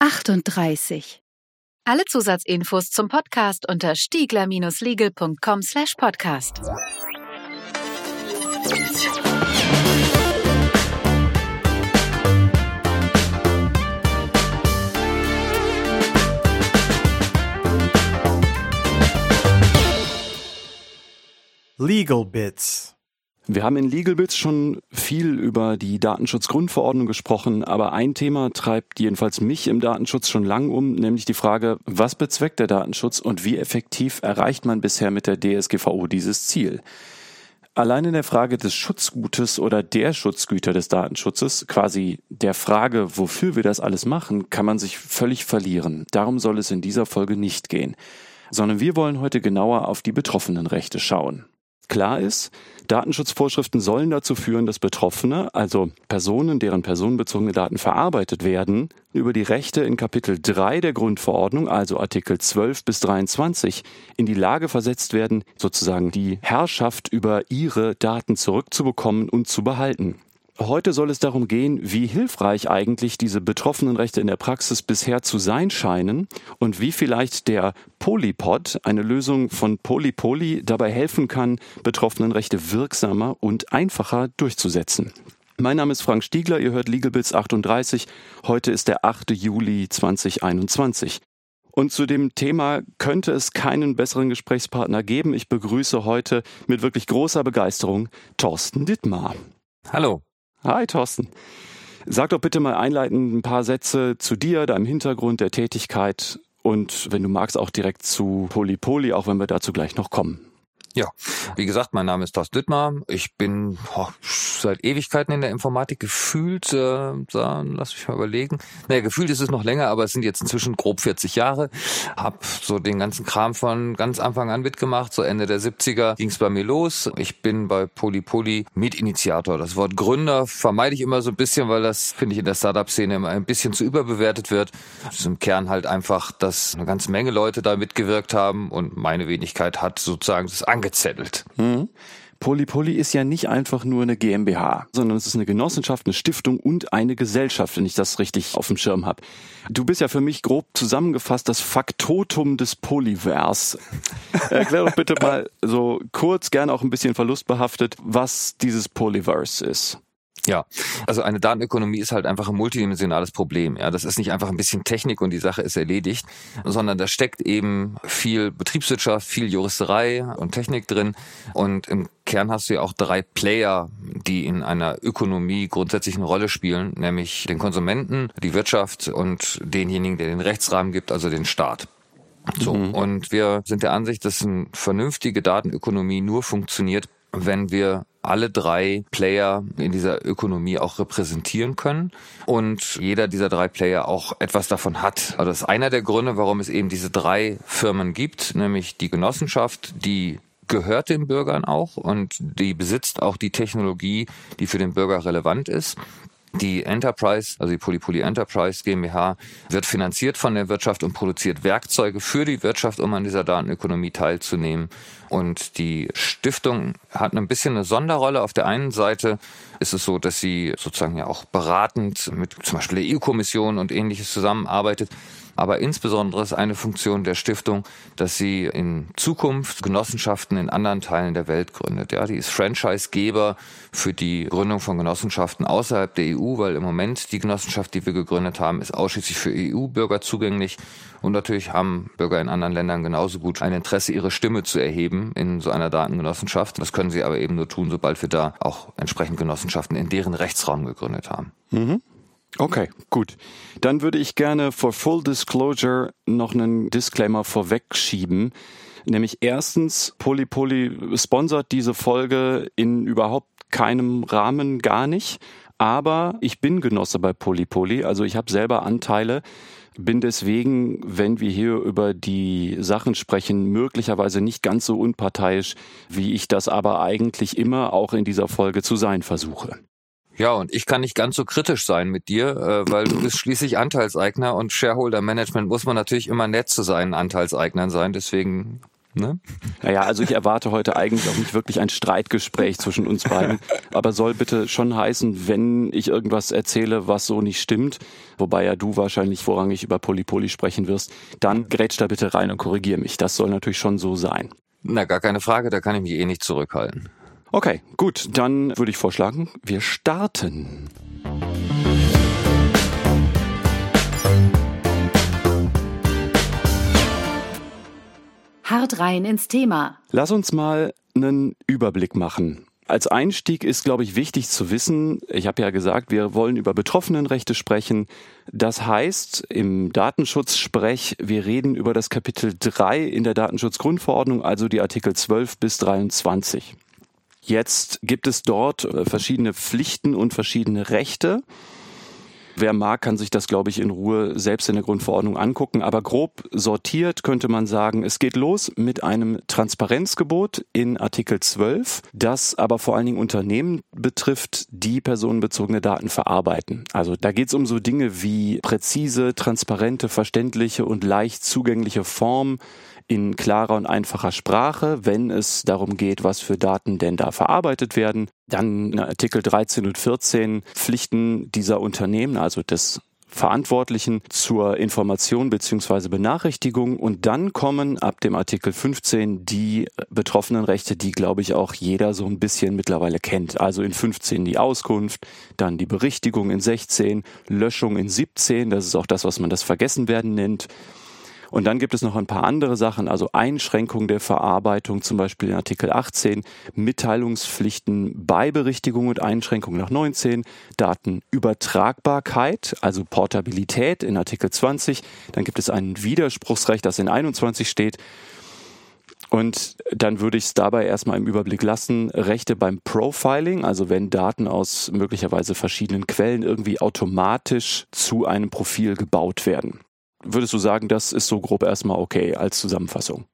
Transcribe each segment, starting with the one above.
38. Alle Zusatzinfos zum Podcast unter stiegler-legal.com slash podcast. Legal Bits. Wir haben in LegalBits schon viel über die Datenschutzgrundverordnung gesprochen, aber ein Thema treibt jedenfalls mich im Datenschutz schon lang um, nämlich die Frage, was bezweckt der Datenschutz und wie effektiv erreicht man bisher mit der DSGVO dieses Ziel? Allein in der Frage des Schutzgutes oder der Schutzgüter des Datenschutzes, quasi der Frage, wofür wir das alles machen, kann man sich völlig verlieren. Darum soll es in dieser Folge nicht gehen, sondern wir wollen heute genauer auf die betroffenen Rechte schauen. Klar ist, Datenschutzvorschriften sollen dazu führen, dass Betroffene, also Personen, deren personenbezogene Daten verarbeitet werden, über die Rechte in Kapitel 3 der Grundverordnung, also Artikel 12 bis 23, in die Lage versetzt werden, sozusagen die Herrschaft über ihre Daten zurückzubekommen und zu behalten. Heute soll es darum gehen, wie hilfreich eigentlich diese betroffenen Rechte in der Praxis bisher zu sein scheinen und wie vielleicht der Polypod, eine Lösung von Polypoly, dabei helfen kann, betroffenen Rechte wirksamer und einfacher durchzusetzen. Mein Name ist Frank Stiegler, ihr hört LegalBits 38. Heute ist der 8. Juli 2021. Und zu dem Thema könnte es keinen besseren Gesprächspartner geben. Ich begrüße heute mit wirklich großer Begeisterung Thorsten Dittmar. Hallo. Hi Thorsten. Sag doch bitte mal einleitend ein paar Sätze zu dir, deinem Hintergrund, der Tätigkeit und wenn du magst auch direkt zu Polypoly, auch wenn wir dazu gleich noch kommen. Ja, wie gesagt, mein Name ist Thorsten Dittmar. Ich bin oh, seit Ewigkeiten in der Informatik gefühlt, äh, lass mich mal überlegen. Naja, gefühlt ist es noch länger, aber es sind jetzt inzwischen grob 40 Jahre. Hab so den ganzen Kram von ganz Anfang an mitgemacht. So Ende der 70er ging es bei mir los. Ich bin bei Polypoly Mitinitiator. Das Wort Gründer vermeide ich immer so ein bisschen, weil das, finde ich, in der Startup-Szene immer ein bisschen zu überbewertet wird. Es ist im Kern halt einfach, dass eine ganze Menge Leute da mitgewirkt haben und meine Wenigkeit hat sozusagen das angezettelt. Mhm. Polypoly ist ja nicht einfach nur eine GmbH, sondern es ist eine Genossenschaft, eine Stiftung und eine Gesellschaft, wenn ich das richtig auf dem Schirm habe. Du bist ja für mich grob zusammengefasst das Faktotum des Polyvers. Erklär doch bitte mal so kurz, gerne auch ein bisschen verlustbehaftet, was dieses Polyverse ist. Ja, also eine Datenökonomie ist halt einfach ein multidimensionales Problem. Ja, das ist nicht einfach ein bisschen Technik und die Sache ist erledigt, sondern da steckt eben viel Betriebswirtschaft, viel Juristerei und Technik drin. Und im Kern hast du ja auch drei Player, die in einer Ökonomie grundsätzlich eine Rolle spielen, nämlich den Konsumenten, die Wirtschaft und denjenigen, der den Rechtsrahmen gibt, also den Staat. So. Mhm. Und wir sind der Ansicht, dass eine vernünftige Datenökonomie nur funktioniert, wenn wir alle drei Player in dieser Ökonomie auch repräsentieren können und jeder dieser drei Player auch etwas davon hat. Also das ist einer der Gründe, warum es eben diese drei Firmen gibt, nämlich die Genossenschaft, die gehört den Bürgern auch und die besitzt auch die Technologie, die für den Bürger relevant ist. Die Enterprise, also die Polypoly Enterprise GmbH, wird finanziert von der Wirtschaft und produziert Werkzeuge für die Wirtschaft, um an dieser Datenökonomie teilzunehmen. Und die Stiftung hat ein bisschen eine Sonderrolle. Auf der einen Seite ist es so, dass sie sozusagen ja auch beratend mit zum Beispiel der EU-Kommission und ähnliches zusammenarbeitet. Aber insbesondere ist eine Funktion der Stiftung, dass sie in Zukunft Genossenschaften in anderen Teilen der Welt gründet. Ja, die ist Franchisegeber für die Gründung von Genossenschaften außerhalb der EU, weil im Moment die Genossenschaft, die wir gegründet haben, ist ausschließlich für EU-Bürger zugänglich. Und natürlich haben Bürger in anderen Ländern genauso gut ein Interesse, ihre Stimme zu erheben in so einer Datengenossenschaft. Das können sie aber eben nur tun, sobald wir da auch entsprechend Genossenschaften in deren Rechtsraum gegründet haben. Mhm. Okay, gut. Dann würde ich gerne for full disclosure noch einen Disclaimer vorwegschieben. Nämlich erstens, Polypoly sponsert diese Folge in überhaupt keinem Rahmen gar nicht. Aber ich bin Genosse bei Polypoly, also ich habe selber Anteile, bin deswegen, wenn wir hier über die Sachen sprechen, möglicherweise nicht ganz so unparteiisch, wie ich das aber eigentlich immer auch in dieser Folge zu sein versuche. Ja, und ich kann nicht ganz so kritisch sein mit dir, äh, weil du bist schließlich Anteilseigner und Shareholder Management muss man natürlich immer nett zu seinen Anteilseignern sein. Deswegen Ne? Naja, also ich erwarte heute eigentlich auch nicht wirklich ein Streitgespräch zwischen uns beiden, aber soll bitte schon heißen, wenn ich irgendwas erzähle, was so nicht stimmt, wobei ja du wahrscheinlich vorrangig über Polypoly sprechen wirst, dann grätsch da bitte rein und korrigier mich. Das soll natürlich schon so sein. Na, gar keine Frage, da kann ich mich eh nicht zurückhalten. Okay, gut, dann würde ich vorschlagen, wir starten. Hart rein ins Thema. Lass uns mal einen Überblick machen. Als Einstieg ist, glaube ich, wichtig zu wissen, ich habe ja gesagt, wir wollen über Betroffenenrechte sprechen. Das heißt, im Datenschutz-Sprech, wir reden über das Kapitel 3 in der Datenschutzgrundverordnung, also die Artikel 12 bis 23. Jetzt gibt es dort äh, verschiedene Pflichten und verschiedene Rechte. Wer mag, kann sich das, glaube ich, in Ruhe selbst in der Grundverordnung angucken. Aber grob sortiert könnte man sagen, es geht los mit einem Transparenzgebot in Artikel 12, das aber vor allen Dingen Unternehmen betrifft, die personenbezogene Daten verarbeiten. Also da geht es um so Dinge wie präzise, transparente, verständliche und leicht zugängliche Form in klarer und einfacher Sprache, wenn es darum geht, was für Daten denn da verarbeitet werden. Dann Artikel 13 und 14 Pflichten dieser Unternehmen, also des Verantwortlichen zur Information beziehungsweise Benachrichtigung und dann kommen ab dem Artikel 15 die betroffenen Rechte, die glaube ich auch jeder so ein bisschen mittlerweile kennt. Also in 15 die Auskunft, dann die Berichtigung in 16, Löschung in 17, das ist auch das, was man das Vergessenwerden nennt. Und dann gibt es noch ein paar andere Sachen, also Einschränkung der Verarbeitung, zum Beispiel in Artikel 18, Mitteilungspflichten bei Berichtigung und Einschränkung nach 19, Datenübertragbarkeit, also Portabilität in Artikel 20. Dann gibt es ein Widerspruchsrecht, das in 21 steht. Und dann würde ich es dabei erstmal im Überblick lassen. Rechte beim Profiling, also wenn Daten aus möglicherweise verschiedenen Quellen irgendwie automatisch zu einem Profil gebaut werden würdest du sagen, das ist so grob erstmal okay als Zusammenfassung?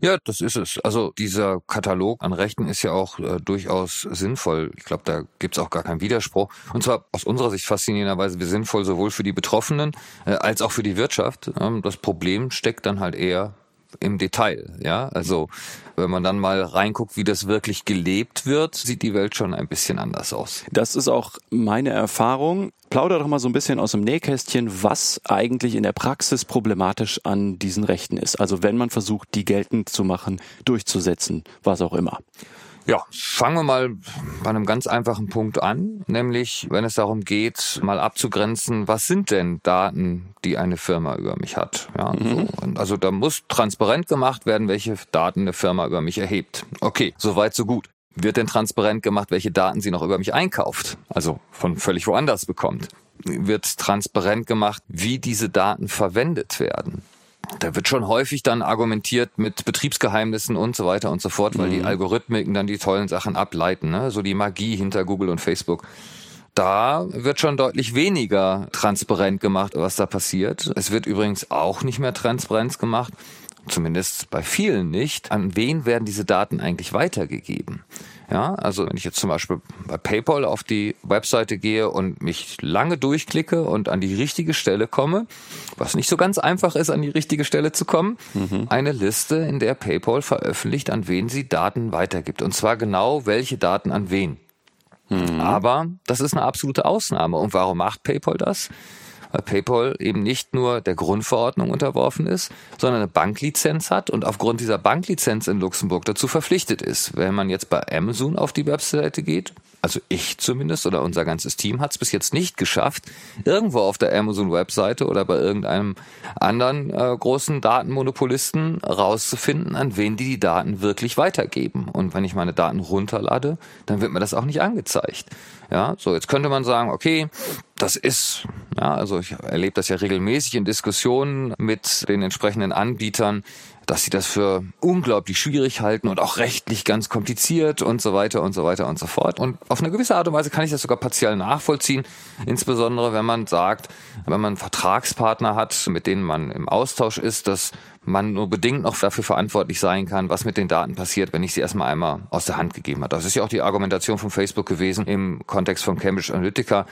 Ja, das ist es. Also dieser Katalog an Rechten ist ja auch äh, durchaus sinnvoll. Ich glaube, da gibt's auch gar keinen Widerspruch. Und zwar aus unserer Sicht faszinierenderweise sinnvoll sowohl für die Betroffenen äh, als auch für die Wirtschaft. Ähm, das Problem steckt dann halt eher im Detail. Ja, also wenn man dann mal reinguckt, wie das wirklich gelebt wird, sieht die Welt schon ein bisschen anders aus. Das ist auch meine Erfahrung. Plauder doch mal so ein bisschen aus dem Nähkästchen, was eigentlich in der Praxis problematisch an diesen Rechten ist. Also wenn man versucht, die geltend zu machen, durchzusetzen, was auch immer. Ja, fangen wir mal bei einem ganz einfachen Punkt an, nämlich wenn es darum geht, mal abzugrenzen, was sind denn Daten, die eine Firma über mich hat. Ja, mhm. so. Also da muss transparent gemacht werden, welche Daten eine Firma über mich erhebt. Okay, soweit so gut. Wird denn transparent gemacht, welche Daten sie noch über mich einkauft, also von völlig woanders bekommt? Wird transparent gemacht, wie diese Daten verwendet werden? Da wird schon häufig dann argumentiert mit Betriebsgeheimnissen und so weiter und so fort, weil mhm. die Algorithmiken dann die tollen Sachen ableiten, ne? so die Magie hinter Google und Facebook. Da wird schon deutlich weniger transparent gemacht, was da passiert. Es wird übrigens auch nicht mehr Transparenz gemacht, zumindest bei vielen nicht. An wen werden diese Daten eigentlich weitergegeben? Ja, also wenn ich jetzt zum Beispiel bei PayPal auf die Webseite gehe und mich lange durchklicke und an die richtige Stelle komme, was nicht so ganz einfach ist, an die richtige Stelle zu kommen, mhm. eine Liste, in der PayPal veröffentlicht, an wen sie Daten weitergibt. Und zwar genau welche Daten an wen. Mhm. Aber das ist eine absolute Ausnahme. Und warum macht PayPal das? Weil PayPal eben nicht nur der Grundverordnung unterworfen ist, sondern eine Banklizenz hat und aufgrund dieser Banklizenz in Luxemburg dazu verpflichtet ist. Wenn man jetzt bei Amazon auf die Webseite geht, also ich zumindest oder unser ganzes Team hat es bis jetzt nicht geschafft, irgendwo auf der Amazon-Webseite oder bei irgendeinem anderen äh, großen Datenmonopolisten rauszufinden, an wen die die Daten wirklich weitergeben. Und wenn ich meine Daten runterlade, dann wird mir das auch nicht angezeigt. Ja, so jetzt könnte man sagen, okay, das ist, ja, also ich erlebe das ja regelmäßig in Diskussionen mit den entsprechenden Anbietern, dass sie das für unglaublich schwierig halten und auch rechtlich ganz kompliziert und so weiter und so weiter und so fort. Und auf eine gewisse Art und Weise kann ich das sogar partiell nachvollziehen, insbesondere wenn man sagt, wenn man Vertragspartner hat, mit denen man im Austausch ist, dass man nur bedingt noch dafür verantwortlich sein kann, was mit den Daten passiert, wenn ich sie erstmal einmal aus der Hand gegeben habe. Das ist ja auch die Argumentation von Facebook gewesen im Kontext von Cambridge Analytica.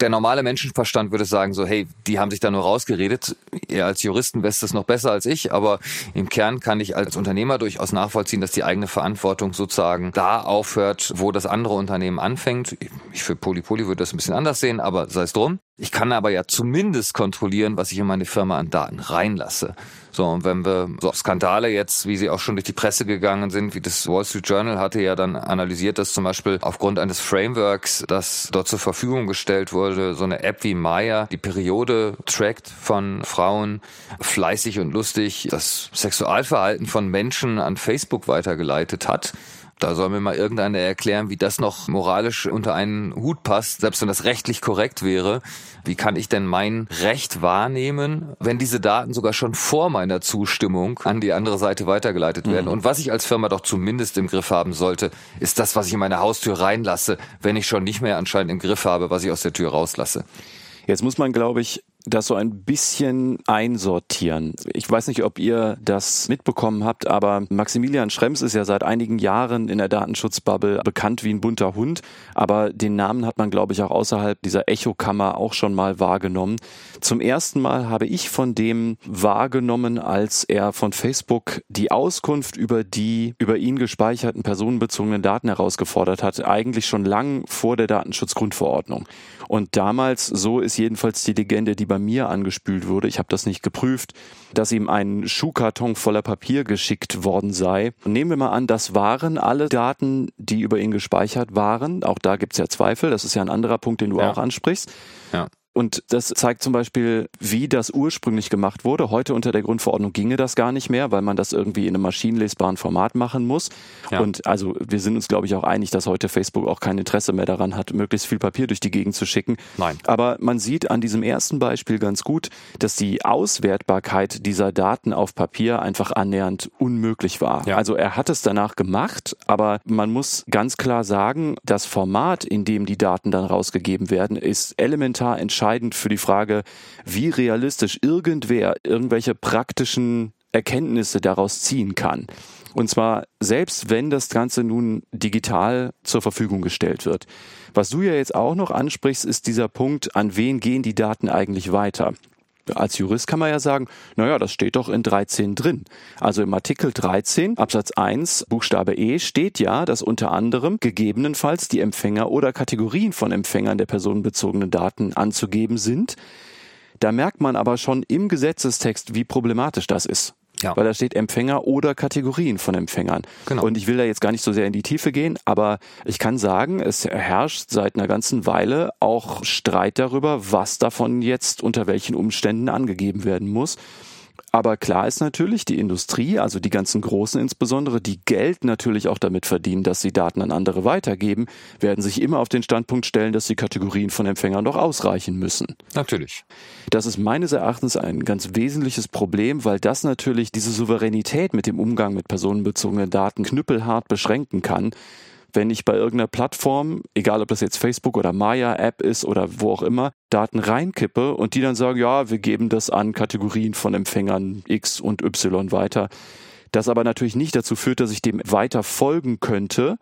der normale Menschenverstand würde sagen so, hey, die haben sich da nur rausgeredet. Ihr als Juristen wisst es noch besser als ich, aber im Kern kann ich als Unternehmer durchaus nachvollziehen, dass die eigene Verantwortung sozusagen da aufhört, wo das andere Unternehmen anfängt. Ich für Polypoly würde das ein bisschen anders sehen, aber sei es drum. Ich kann aber ja zumindest kontrollieren, was ich in meine Firma an Daten reinlasse. So, und wenn wir so Skandale jetzt, wie sie auch schon durch die Presse gegangen sind, wie das Wall Street Journal hatte ja dann analysiert, dass zum Beispiel aufgrund eines Frameworks, das dort zur Verfügung gestellt wurde, so eine App wie Maya die Periode trackt von Frauen, fleißig und lustig das Sexualverhalten von Menschen an Facebook weitergeleitet hat. Da soll mir mal irgendeiner erklären, wie das noch moralisch unter einen Hut passt, selbst wenn das rechtlich korrekt wäre. Wie kann ich denn mein Recht wahrnehmen, wenn diese Daten sogar schon vor meiner Zustimmung an die andere Seite weitergeleitet werden? Mhm. Und was ich als Firma doch zumindest im Griff haben sollte, ist das, was ich in meine Haustür reinlasse, wenn ich schon nicht mehr anscheinend im Griff habe, was ich aus der Tür rauslasse. Jetzt muss man, glaube ich, das so ein bisschen einsortieren. Ich weiß nicht, ob ihr das mitbekommen habt, aber Maximilian Schrems ist ja seit einigen Jahren in der Datenschutzbubble bekannt wie ein bunter Hund, aber den Namen hat man, glaube ich, auch außerhalb dieser Echokammer auch schon mal wahrgenommen. Zum ersten Mal habe ich von dem wahrgenommen, als er von Facebook die Auskunft über die über ihn gespeicherten personenbezogenen Daten herausgefordert hat, eigentlich schon lang vor der Datenschutzgrundverordnung. Und damals, so ist jedenfalls die Legende, die bei mir angespült wurde, ich habe das nicht geprüft, dass ihm ein Schuhkarton voller Papier geschickt worden sei. nehmen wir mal an, das waren alle Daten, die über ihn gespeichert waren. Auch da gibt es ja Zweifel, das ist ja ein anderer Punkt, den du ja. auch ansprichst. Ja. Und das zeigt zum Beispiel, wie das ursprünglich gemacht wurde. Heute unter der Grundverordnung ginge das gar nicht mehr, weil man das irgendwie in einem maschinenlesbaren Format machen muss. Ja. Und also wir sind uns, glaube ich, auch einig, dass heute Facebook auch kein Interesse mehr daran hat, möglichst viel Papier durch die Gegend zu schicken. Nein. Aber man sieht an diesem ersten Beispiel ganz gut, dass die Auswertbarkeit dieser Daten auf Papier einfach annähernd unmöglich war. Ja. Also er hat es danach gemacht, aber man muss ganz klar sagen, das Format, in dem die Daten dann rausgegeben werden, ist elementar entscheidend entscheidend für die Frage, wie realistisch irgendwer irgendwelche praktischen Erkenntnisse daraus ziehen kann. Und zwar selbst wenn das Ganze nun digital zur Verfügung gestellt wird. Was du ja jetzt auch noch ansprichst, ist dieser Punkt, an wen gehen die Daten eigentlich weiter? Als Jurist kann man ja sagen, naja, das steht doch in 13 drin. Also im Artikel 13 Absatz 1 Buchstabe E steht ja, dass unter anderem gegebenenfalls die Empfänger oder Kategorien von Empfängern der personenbezogenen Daten anzugeben sind. Da merkt man aber schon im Gesetzestext, wie problematisch das ist. Ja. Weil da steht Empfänger oder Kategorien von Empfängern. Genau. Und ich will da jetzt gar nicht so sehr in die Tiefe gehen, aber ich kann sagen, es herrscht seit einer ganzen Weile auch Streit darüber, was davon jetzt unter welchen Umständen angegeben werden muss. Aber klar ist natürlich, die Industrie, also die ganzen Großen insbesondere, die Geld natürlich auch damit verdienen, dass sie Daten an andere weitergeben, werden sich immer auf den Standpunkt stellen, dass die Kategorien von Empfängern doch ausreichen müssen. Natürlich. Das ist meines Erachtens ein ganz wesentliches Problem, weil das natürlich diese Souveränität mit dem Umgang mit personenbezogenen Daten knüppelhart beschränken kann wenn ich bei irgendeiner Plattform, egal ob das jetzt Facebook oder Maya-App ist oder wo auch immer, Daten reinkippe und die dann sagen, ja, wir geben das an Kategorien von Empfängern X und Y weiter. Das aber natürlich nicht dazu führt, dass ich dem weiter folgen könnte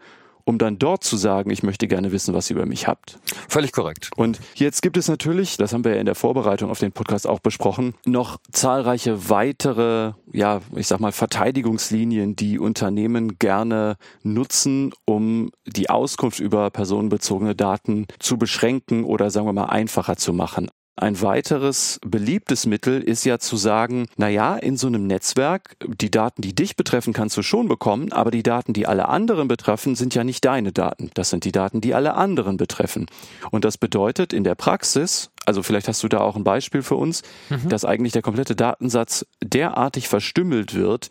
um dann dort zu sagen, ich möchte gerne wissen, was ihr über mich habt. Völlig korrekt. Und jetzt gibt es natürlich, das haben wir ja in der Vorbereitung auf den Podcast auch besprochen, noch zahlreiche weitere, ja, ich sag mal, Verteidigungslinien, die Unternehmen gerne nutzen, um die Auskunft über personenbezogene Daten zu beschränken oder sagen wir mal einfacher zu machen. Ein weiteres beliebtes Mittel ist ja zu sagen, na ja, in so einem Netzwerk, die Daten, die dich betreffen, kannst du schon bekommen, aber die Daten, die alle anderen betreffen, sind ja nicht deine Daten. Das sind die Daten, die alle anderen betreffen. Und das bedeutet in der Praxis, also vielleicht hast du da auch ein Beispiel für uns, mhm. dass eigentlich der komplette Datensatz derartig verstümmelt wird,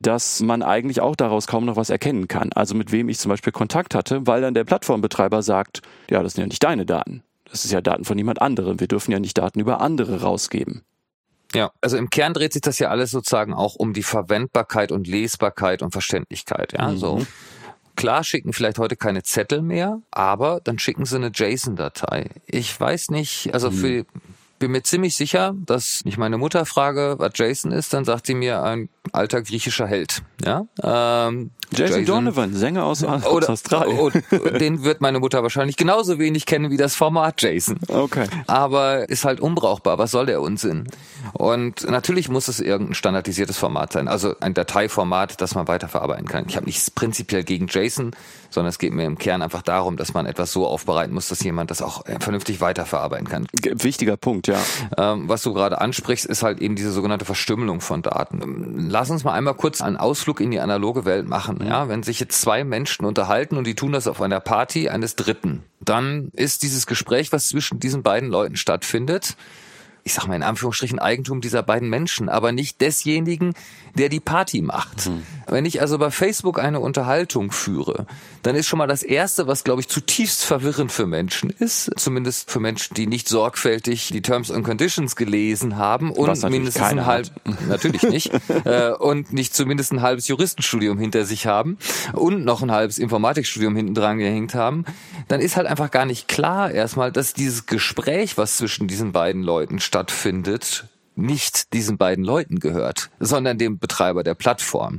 dass man eigentlich auch daraus kaum noch was erkennen kann. Also mit wem ich zum Beispiel Kontakt hatte, weil dann der Plattformbetreiber sagt, ja, das sind ja nicht deine Daten. Das ist ja Daten von jemand anderem. Wir dürfen ja nicht Daten über andere rausgeben. Ja, also im Kern dreht sich das ja alles sozusagen auch um die Verwendbarkeit und Lesbarkeit und Verständlichkeit. Ja, mhm. so. Klar schicken vielleicht heute keine Zettel mehr, aber dann schicken sie eine JSON-Datei. Ich weiß nicht, also mhm. für bin mir ziemlich sicher, dass ich meine Mutter frage, was Jason ist, dann sagt sie mir ein alter griechischer Held. Ja, ähm, Jason, Jason Donovan, Sänger aus, aus oder, Australien. Oder, den wird meine Mutter wahrscheinlich genauso wenig kennen wie das Format Jason. Okay. Aber ist halt unbrauchbar. Was soll der Unsinn? Und natürlich muss es irgendein standardisiertes Format sein, also ein Dateiformat, das man weiterverarbeiten kann. Ich habe nichts prinzipiell gegen JSON, sondern es geht mir im Kern einfach darum, dass man etwas so aufbereiten muss, dass jemand das auch vernünftig weiterverarbeiten kann. Wichtiger Punkt, ja. Ähm, was du gerade ansprichst, ist halt eben diese sogenannte Verstümmelung von Daten. Lass uns mal einmal kurz einen Ausflug in die analoge Welt machen. Ja, wenn sich jetzt zwei Menschen unterhalten und die tun das auf einer Party eines Dritten, dann ist dieses Gespräch, was zwischen diesen beiden Leuten stattfindet, ich sag mal in Anführungsstrichen Eigentum dieser beiden Menschen, aber nicht desjenigen, der die Party macht. Mhm. Wenn ich also bei Facebook eine Unterhaltung führe, dann ist schon mal das Erste, was, glaube ich, zutiefst verwirrend für Menschen ist, zumindest für Menschen, die nicht sorgfältig die Terms and Conditions gelesen haben und mindestens ein halb, natürlich nicht, äh, und nicht zumindest ein halbes Juristenstudium hinter sich haben und noch ein halbes Informatikstudium hinten dran gehängt haben, dann ist halt einfach gar nicht klar erstmal, dass dieses Gespräch, was zwischen diesen beiden Leuten stattfindet, nicht diesen beiden Leuten gehört, sondern dem Betreiber der Plattform.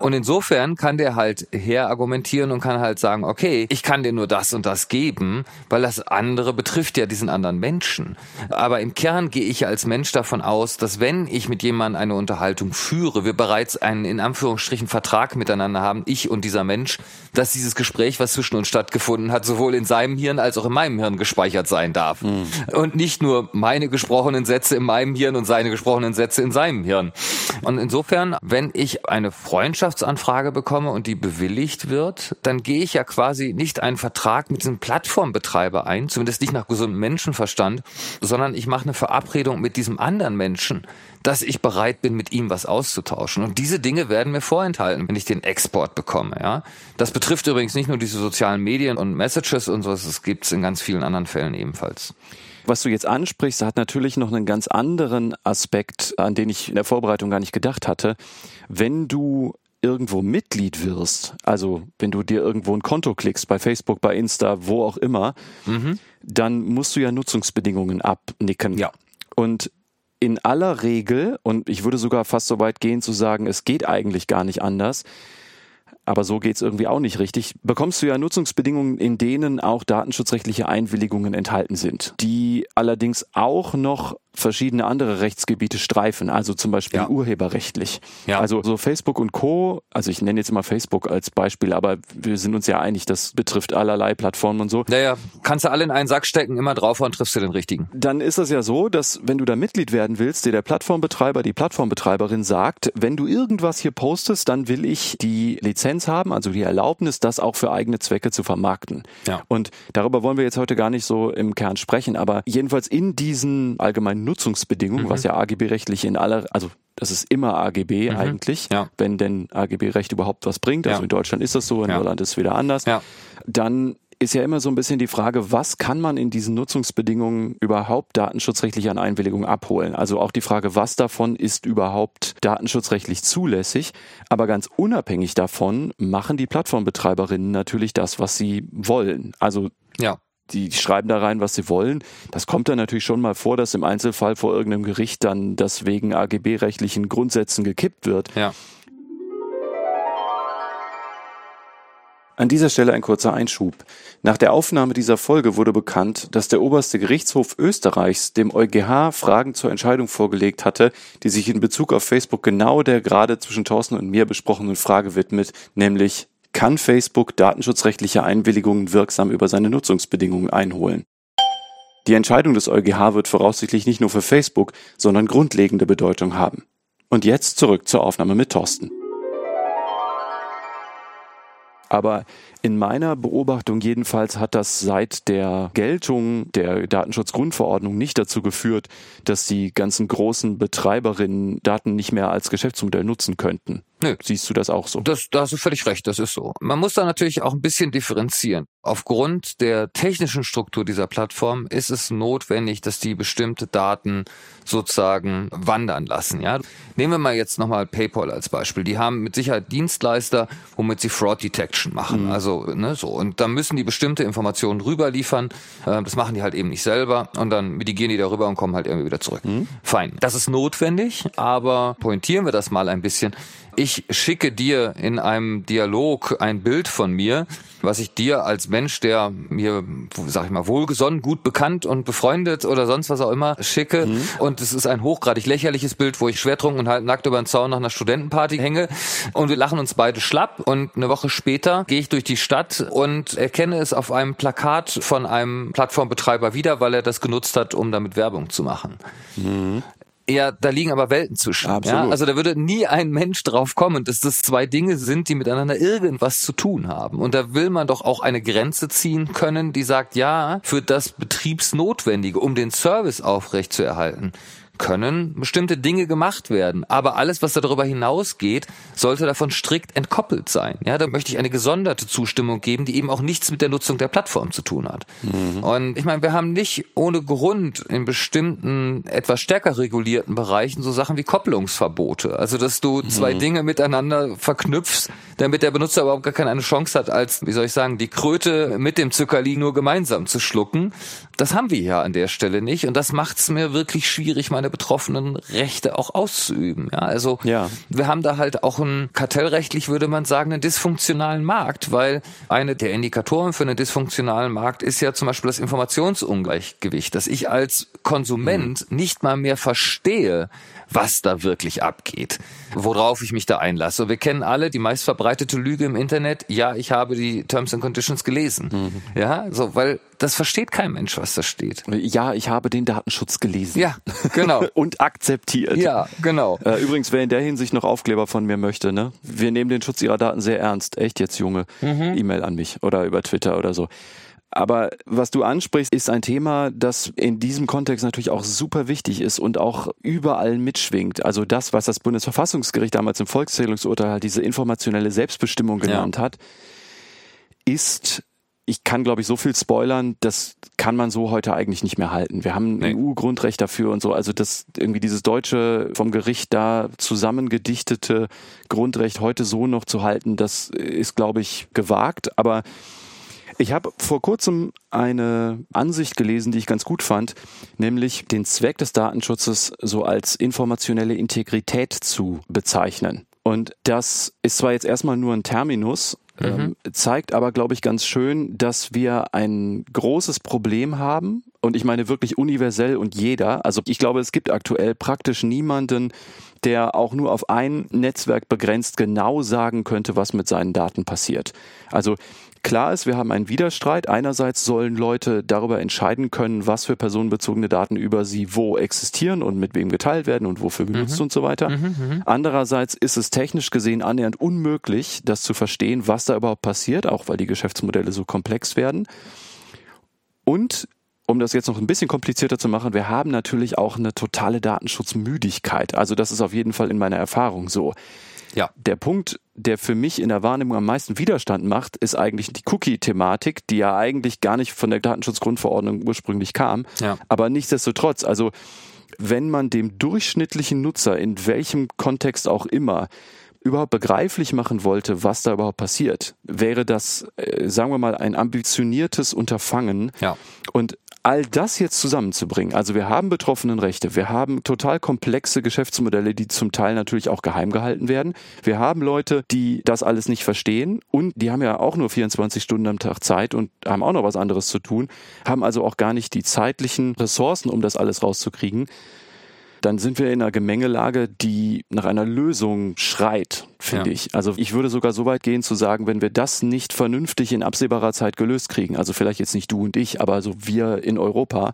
Und insofern kann der halt herargumentieren und kann halt sagen, okay, ich kann dir nur das und das geben, weil das andere betrifft ja diesen anderen Menschen. Aber im Kern gehe ich als Mensch davon aus, dass wenn ich mit jemandem eine Unterhaltung führe, wir bereits einen in Anführungsstrichen Vertrag miteinander haben, ich und dieser Mensch, dass dieses Gespräch, was zwischen uns stattgefunden hat, sowohl in seinem Hirn als auch in meinem Hirn gespeichert sein darf. Mhm. Und nicht nur meine gesprochenen Sätze in meinem Hirn und seine gesprochenen Sätze in seinem Hirn. Und insofern, wenn ich eine Freundschaft Freundschaftsanfrage bekomme und die bewilligt wird, dann gehe ich ja quasi nicht einen Vertrag mit diesem Plattformbetreiber ein, zumindest nicht nach gesundem Menschenverstand, sondern ich mache eine Verabredung mit diesem anderen Menschen, dass ich bereit bin, mit ihm was auszutauschen. Und diese Dinge werden mir vorenthalten, wenn ich den Export bekomme. Ja, das betrifft übrigens nicht nur diese sozialen Medien und Messages und so, das gibt es in ganz vielen anderen Fällen ebenfalls. Was du jetzt ansprichst, hat natürlich noch einen ganz anderen Aspekt, an den ich in der Vorbereitung gar nicht gedacht hatte. Wenn du irgendwo Mitglied wirst, also wenn du dir irgendwo ein Konto klickst, bei Facebook, bei Insta, wo auch immer, mhm. dann musst du ja Nutzungsbedingungen abnicken. Ja. Und in aller Regel, und ich würde sogar fast so weit gehen zu sagen, es geht eigentlich gar nicht anders, aber so geht's irgendwie auch nicht richtig, bekommst du ja Nutzungsbedingungen, in denen auch datenschutzrechtliche Einwilligungen enthalten sind, die allerdings auch noch verschiedene andere Rechtsgebiete streifen, also zum Beispiel ja. urheberrechtlich. Ja. Also so Facebook und Co., also ich nenne jetzt immer Facebook als Beispiel, aber wir sind uns ja einig, das betrifft allerlei Plattformen und so. Naja, kannst du alle in einen Sack stecken, immer drauf und triffst du den richtigen. Dann ist das ja so, dass wenn du da Mitglied werden willst, dir der Plattformbetreiber, die Plattformbetreiberin sagt, wenn du irgendwas hier postest, dann will ich die Lizenz haben, also die Erlaubnis, das auch für eigene Zwecke zu vermarkten. Ja. Und darüber wollen wir jetzt heute gar nicht so im Kern sprechen, aber jedenfalls in diesen allgemeinen Nutzungsbedingungen, mhm. was ja AGB-rechtlich in aller, also das ist immer AGB mhm. eigentlich, ja. wenn denn AGB-Recht überhaupt was bringt. Also ja. in Deutschland ist das so, in ja. Irland ist es wieder anders. Dann ist ja immer so ein bisschen die Frage, was kann man in diesen Nutzungsbedingungen überhaupt datenschutzrechtlich an Einwilligung abholen? Also auch die Frage, was davon ist überhaupt datenschutzrechtlich zulässig? Aber ganz unabhängig davon machen die Plattformbetreiberinnen natürlich das, was sie wollen. Also ja die schreiben da rein, was sie wollen. Das kommt dann natürlich schon mal vor, dass im Einzelfall vor irgendeinem Gericht dann das wegen AGB-rechtlichen Grundsätzen gekippt wird. Ja. An dieser Stelle ein kurzer Einschub. Nach der Aufnahme dieser Folge wurde bekannt, dass der oberste Gerichtshof Österreichs dem EuGH Fragen zur Entscheidung vorgelegt hatte, die sich in Bezug auf Facebook genau der gerade zwischen Thorsten und mir besprochenen Frage widmet, nämlich kann Facebook datenschutzrechtliche Einwilligungen wirksam über seine Nutzungsbedingungen einholen. Die Entscheidung des EuGH wird voraussichtlich nicht nur für Facebook, sondern grundlegende Bedeutung haben. Und jetzt zurück zur Aufnahme mit Thorsten. Aber in meiner Beobachtung jedenfalls hat das seit der Geltung der Datenschutzgrundverordnung nicht dazu geführt, dass die ganzen großen Betreiberinnen Daten nicht mehr als Geschäftsmodell nutzen könnten. Nö. Siehst du das auch so? Das, da hast du völlig recht, das ist so. Man muss da natürlich auch ein bisschen differenzieren. Aufgrund der technischen Struktur dieser Plattform ist es notwendig, dass die bestimmte Daten sozusagen wandern lassen. Ja? Nehmen wir mal jetzt nochmal PayPal als Beispiel. Die haben mit Sicherheit Dienstleister, womit sie Fraud Detection machen. Mhm. Also ne, so. Und dann müssen die bestimmte Informationen rüberliefern. Äh, das machen die halt eben nicht selber. Und dann mitigieren die darüber und kommen halt irgendwie wieder zurück. Mhm. Fein. Das ist notwendig, aber pointieren wir das mal ein bisschen ich schicke dir in einem Dialog ein Bild von mir, was ich dir als Mensch, der mir, sag ich mal, wohlgesonnen, gut bekannt und befreundet oder sonst was auch immer schicke. Mhm. Und es ist ein hochgradig lächerliches Bild, wo ich schwertrunken und halt nackt über den Zaun nach einer Studentenparty hänge. Und wir lachen uns beide schlapp. Und eine Woche später gehe ich durch die Stadt und erkenne es auf einem Plakat von einem Plattformbetreiber wieder, weil er das genutzt hat, um damit Werbung zu machen. Mhm. Ja, da liegen aber Welten zwischen. Absolut. Ja? Also da würde nie ein Mensch drauf kommen, dass das zwei Dinge sind, die miteinander irgendwas zu tun haben. Und da will man doch auch eine Grenze ziehen können, die sagt, ja, für das Betriebsnotwendige, um den Service aufrechtzuerhalten, können bestimmte Dinge gemacht werden. Aber alles, was darüber hinausgeht, sollte davon strikt entkoppelt sein. Ja, da möchte ich eine gesonderte Zustimmung geben, die eben auch nichts mit der Nutzung der Plattform zu tun hat. Mhm. Und ich meine, wir haben nicht ohne Grund in bestimmten etwas stärker regulierten Bereichen so Sachen wie Kopplungsverbote. Also, dass du zwei mhm. Dinge miteinander verknüpfst, damit der Benutzer überhaupt gar keine Chance hat, als, wie soll ich sagen, die Kröte mit dem Zuckerli nur gemeinsam zu schlucken. Das haben wir ja an der Stelle nicht. Und das macht es mir wirklich schwierig, meine Betroffenen Rechte auch auszuüben. Ja, also ja. wir haben da halt auch einen kartellrechtlich, würde man sagen, einen dysfunktionalen Markt, weil eine der Indikatoren für einen dysfunktionalen Markt ist ja zum Beispiel das Informationsungleichgewicht, dass ich als Konsument mhm. nicht mal mehr verstehe, was da wirklich abgeht, worauf ich mich da einlasse. Wir kennen alle die meistverbreitete Lüge im Internet. Ja, ich habe die Terms and Conditions gelesen. Mhm. Ja, so, weil das versteht kein Mensch, was da steht. Ja, ich habe den Datenschutz gelesen. Ja, genau. Und akzeptiert. Ja, genau. Äh, übrigens, wer in der Hinsicht noch Aufkleber von mir möchte, ne? Wir nehmen den Schutz Ihrer Daten sehr ernst. Echt jetzt, Junge. Mhm. E-Mail an mich oder über Twitter oder so. Aber was du ansprichst, ist ein Thema, das in diesem Kontext natürlich auch super wichtig ist und auch überall mitschwingt. Also das, was das Bundesverfassungsgericht damals im Volkszählungsurteil halt diese informationelle Selbstbestimmung genannt ja. hat, ist ich kann, glaube ich, so viel spoilern, das kann man so heute eigentlich nicht mehr halten. Wir haben ein EU-Grundrecht dafür und so. Also das irgendwie dieses deutsche vom Gericht da zusammengedichtete Grundrecht heute so noch zu halten, das ist, glaube ich, gewagt. Aber ich habe vor kurzem eine Ansicht gelesen, die ich ganz gut fand, nämlich den Zweck des Datenschutzes so als informationelle Integrität zu bezeichnen. Und das ist zwar jetzt erstmal nur ein Terminus, mhm. ähm, zeigt aber, glaube ich, ganz schön, dass wir ein großes Problem haben. Und ich meine wirklich universell und jeder. Also ich glaube, es gibt aktuell praktisch niemanden, der auch nur auf ein Netzwerk begrenzt genau sagen könnte, was mit seinen Daten passiert. Also Klar ist, wir haben einen Widerstreit. Einerseits sollen Leute darüber entscheiden können, was für personenbezogene Daten über sie wo existieren und mit wem geteilt werden und wofür genutzt mhm. und so weiter. Mhm, mhm, Andererseits ist es technisch gesehen annähernd unmöglich, das zu verstehen, was da überhaupt passiert, auch weil die Geschäftsmodelle so komplex werden. Und um das jetzt noch ein bisschen komplizierter zu machen, wir haben natürlich auch eine totale Datenschutzmüdigkeit. Also das ist auf jeden Fall in meiner Erfahrung so. Ja. Der Punkt, der für mich in der Wahrnehmung am meisten Widerstand macht, ist eigentlich die Cookie-Thematik, die ja eigentlich gar nicht von der Datenschutzgrundverordnung ursprünglich kam. Ja. Aber nichtsdestotrotz, also wenn man dem durchschnittlichen Nutzer in welchem Kontext auch immer überhaupt begreiflich machen wollte, was da überhaupt passiert, wäre das, äh, sagen wir mal, ein ambitioniertes Unterfangen. Ja. Und all das jetzt zusammenzubringen, also wir haben betroffenen Rechte, wir haben total komplexe Geschäftsmodelle, die zum Teil natürlich auch geheim gehalten werden. Wir haben Leute, die das alles nicht verstehen und die haben ja auch nur 24 Stunden am Tag Zeit und haben auch noch was anderes zu tun, haben also auch gar nicht die zeitlichen Ressourcen, um das alles rauszukriegen dann sind wir in einer Gemengelage, die nach einer Lösung schreit, finde ja. ich. Also ich würde sogar so weit gehen zu sagen, wenn wir das nicht vernünftig in absehbarer Zeit gelöst kriegen, also vielleicht jetzt nicht du und ich, aber so wir in Europa,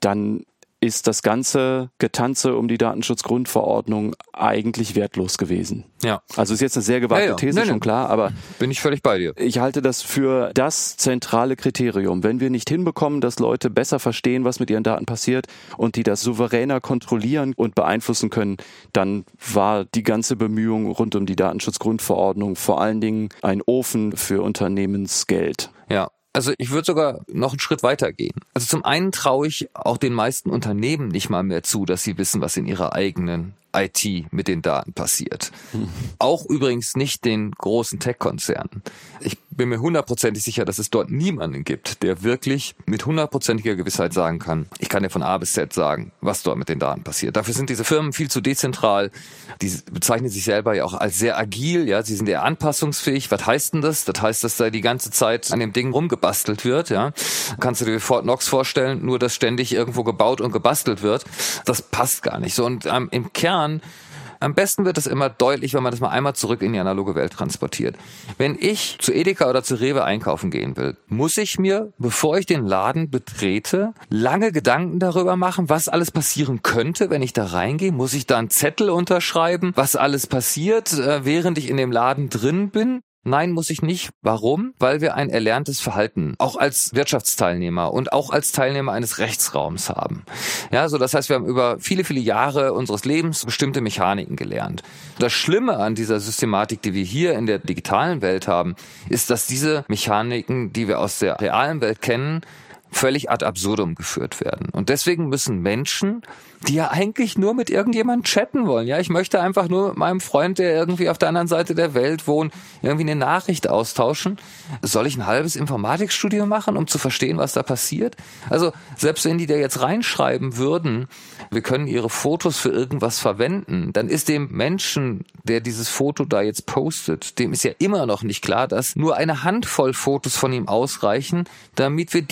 dann ist das ganze Getanze um die Datenschutzgrundverordnung eigentlich wertlos gewesen. Ja. Also ist jetzt eine sehr gewagte ja, ja. These, nee, schon klar, aber bin ich völlig bei dir. Ich halte das für das zentrale Kriterium. Wenn wir nicht hinbekommen, dass Leute besser verstehen, was mit ihren Daten passiert und die das souveräner kontrollieren und beeinflussen können, dann war die ganze Bemühung rund um die Datenschutzgrundverordnung vor allen Dingen ein Ofen für Unternehmensgeld. Ja, also ich würde sogar noch einen Schritt weiter gehen. Also zum einen traue ich auch den meisten Unternehmen nicht mal mehr zu, dass sie wissen, was in ihrer eigenen IT mit den Daten passiert. Hm. Auch übrigens nicht den großen Tech-Konzernen. Ich bin mir hundertprozentig sicher, dass es dort niemanden gibt, der wirklich mit hundertprozentiger Gewissheit sagen kann, ich kann dir von A bis Z sagen, was dort mit den Daten passiert. Dafür sind diese Firmen viel zu dezentral. Die bezeichnen sich selber ja auch als sehr agil, ja, sie sind eher anpassungsfähig. Was heißt denn das? Das heißt, dass da die ganze Zeit an dem Ding rumgebastelt wird, ja. Kannst du dir Fort Knox vorstellen, nur dass ständig irgendwo gebaut und gebastelt wird. Das passt gar nicht so. Und ähm, im Kern am besten wird es immer deutlich, wenn man das mal einmal zurück in die analoge Welt transportiert. Wenn ich zu Edeka oder zu Rewe einkaufen gehen will, muss ich mir, bevor ich den Laden betrete, lange Gedanken darüber machen, was alles passieren könnte, wenn ich da reingehe. Muss ich da einen Zettel unterschreiben, was alles passiert, äh, während ich in dem Laden drin bin? Nein, muss ich nicht. Warum? Weil wir ein erlerntes Verhalten auch als Wirtschaftsteilnehmer und auch als Teilnehmer eines Rechtsraums haben. Ja, so das heißt, wir haben über viele, viele Jahre unseres Lebens bestimmte Mechaniken gelernt. Das Schlimme an dieser Systematik, die wir hier in der digitalen Welt haben, ist, dass diese Mechaniken, die wir aus der realen Welt kennen, völlig ad absurdum geführt werden. Und deswegen müssen Menschen die ja eigentlich nur mit irgendjemandem chatten wollen. Ja, ich möchte einfach nur mit meinem Freund, der irgendwie auf der anderen Seite der Welt wohnt, irgendwie eine Nachricht austauschen. Soll ich ein halbes Informatikstudium machen, um zu verstehen, was da passiert? Also, selbst wenn die da jetzt reinschreiben würden, wir können ihre Fotos für irgendwas verwenden, dann ist dem Menschen, der dieses Foto da jetzt postet, dem ist ja immer noch nicht klar, dass nur eine Handvoll Fotos von ihm ausreichen, damit wir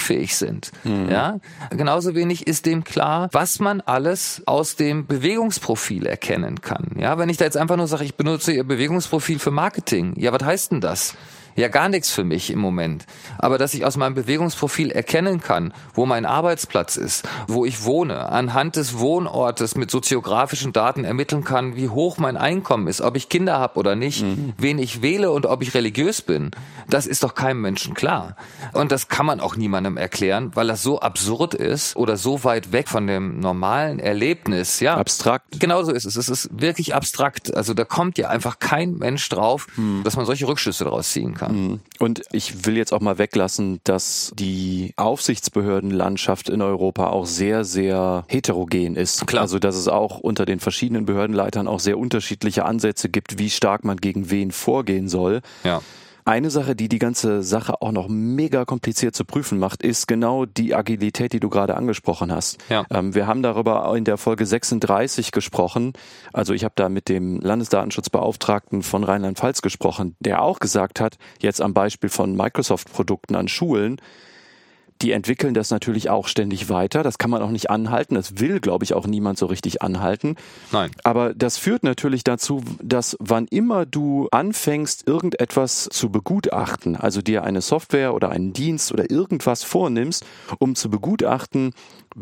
deepfake-fähig sind. Mhm. Ja, genauso wenig ist dem klar, was man man alles aus dem Bewegungsprofil erkennen kann. Ja, wenn ich da jetzt einfach nur sage, ich benutze Ihr Bewegungsprofil für Marketing. Ja, was heißt denn das? Ja gar nichts für mich im Moment. Aber dass ich aus meinem Bewegungsprofil erkennen kann, wo mein Arbeitsplatz ist, wo ich wohne, anhand des Wohnortes mit soziografischen Daten ermitteln kann, wie hoch mein Einkommen ist, ob ich Kinder habe oder nicht, mhm. wen ich wähle und ob ich religiös bin, das ist doch keinem Menschen klar. Und das kann man auch niemandem erklären, weil das so absurd ist oder so weit weg von dem normalen Erlebnis. Ja, abstrakt. Genauso ist es. Es ist wirklich abstrakt. Also da kommt ja einfach kein Mensch drauf, mhm. dass man solche Rückschlüsse daraus ziehen kann kann. Mhm. Und ich will jetzt auch mal weglassen, dass die Aufsichtsbehördenlandschaft in Europa auch sehr, sehr heterogen ist. Klar. Also dass es auch unter den verschiedenen Behördenleitern auch sehr unterschiedliche Ansätze gibt, wie stark man gegen wen vorgehen soll. Ja. Eine Sache, die die ganze Sache auch noch mega kompliziert zu prüfen macht, ist genau die Agilität, die du gerade angesprochen hast. Ja. Ähm, wir haben darüber in der Folge 36 gesprochen. Also ich habe da mit dem Landesdatenschutzbeauftragten von Rheinland-Pfalz gesprochen, der auch gesagt hat, jetzt am Beispiel von Microsoft-Produkten an Schulen, die entwickeln das natürlich auch ständig weiter. Das kann man auch nicht anhalten. Das will, glaube ich, auch niemand so richtig anhalten. Nein. Aber das führt natürlich dazu, dass wann immer du anfängst, irgendetwas zu begutachten, also dir eine Software oder einen Dienst oder irgendwas vornimmst, um zu begutachten,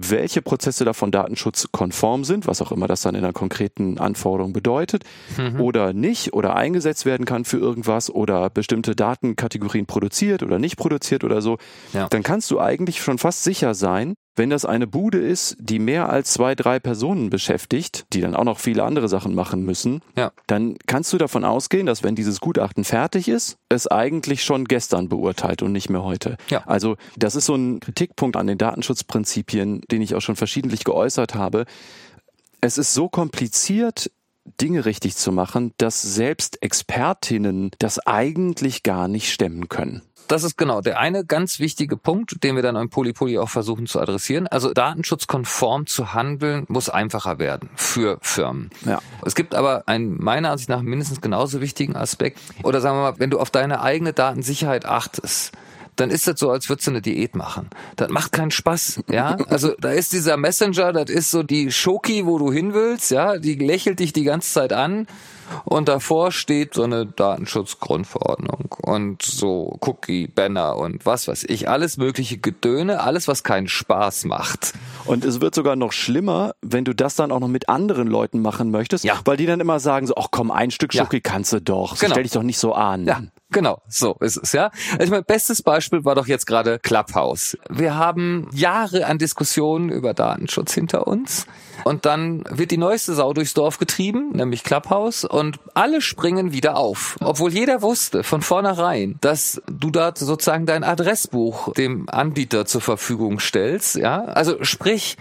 welche Prozesse davon datenschutzkonform sind, was auch immer das dann in einer konkreten Anforderung bedeutet, mhm. oder nicht oder eingesetzt werden kann für irgendwas oder bestimmte Datenkategorien produziert oder nicht produziert oder so, ja. dann kannst du eigentlich schon fast sicher sein, wenn das eine Bude ist, die mehr als zwei, drei Personen beschäftigt, die dann auch noch viele andere Sachen machen müssen, ja. dann kannst du davon ausgehen, dass wenn dieses Gutachten fertig ist, es eigentlich schon gestern beurteilt und nicht mehr heute. Ja. Also das ist so ein Kritikpunkt an den Datenschutzprinzipien, den ich auch schon verschiedentlich geäußert habe. Es ist so kompliziert, Dinge richtig zu machen, dass selbst Expertinnen das eigentlich gar nicht stemmen können das ist genau der eine ganz wichtige Punkt, den wir dann im Polypoly auch versuchen zu adressieren. Also datenschutzkonform zu handeln muss einfacher werden für Firmen. Ja. Es gibt aber einen meiner Ansicht nach mindestens genauso wichtigen Aspekt. Oder sagen wir mal, wenn du auf deine eigene Datensicherheit achtest, dann ist das so, als würdest du eine Diät machen. Das macht keinen Spaß, ja. Also da ist dieser Messenger, das ist so die Schoki, wo du hin willst, ja. Die lächelt dich die ganze Zeit an und davor steht so eine Datenschutzgrundverordnung und so Cookie-Banner und was weiß ich, alles mögliche Gedöne, alles, was keinen Spaß macht. Und es wird sogar noch schlimmer, wenn du das dann auch noch mit anderen Leuten machen möchtest, ja. weil die dann immer sagen so, ach komm, ein Stück Schoki ja. kannst du doch, genau. stell dich doch nicht so an. Ja. Genau, so ist es, ja. Ich mein bestes Beispiel war doch jetzt gerade Clubhouse. Wir haben Jahre an Diskussionen über Datenschutz hinter uns. Und dann wird die neueste Sau durchs Dorf getrieben, nämlich Clubhouse, und alle springen wieder auf. Obwohl jeder wusste von vornherein, dass du dort sozusagen dein Adressbuch dem Anbieter zur Verfügung stellst, ja. Also sprich,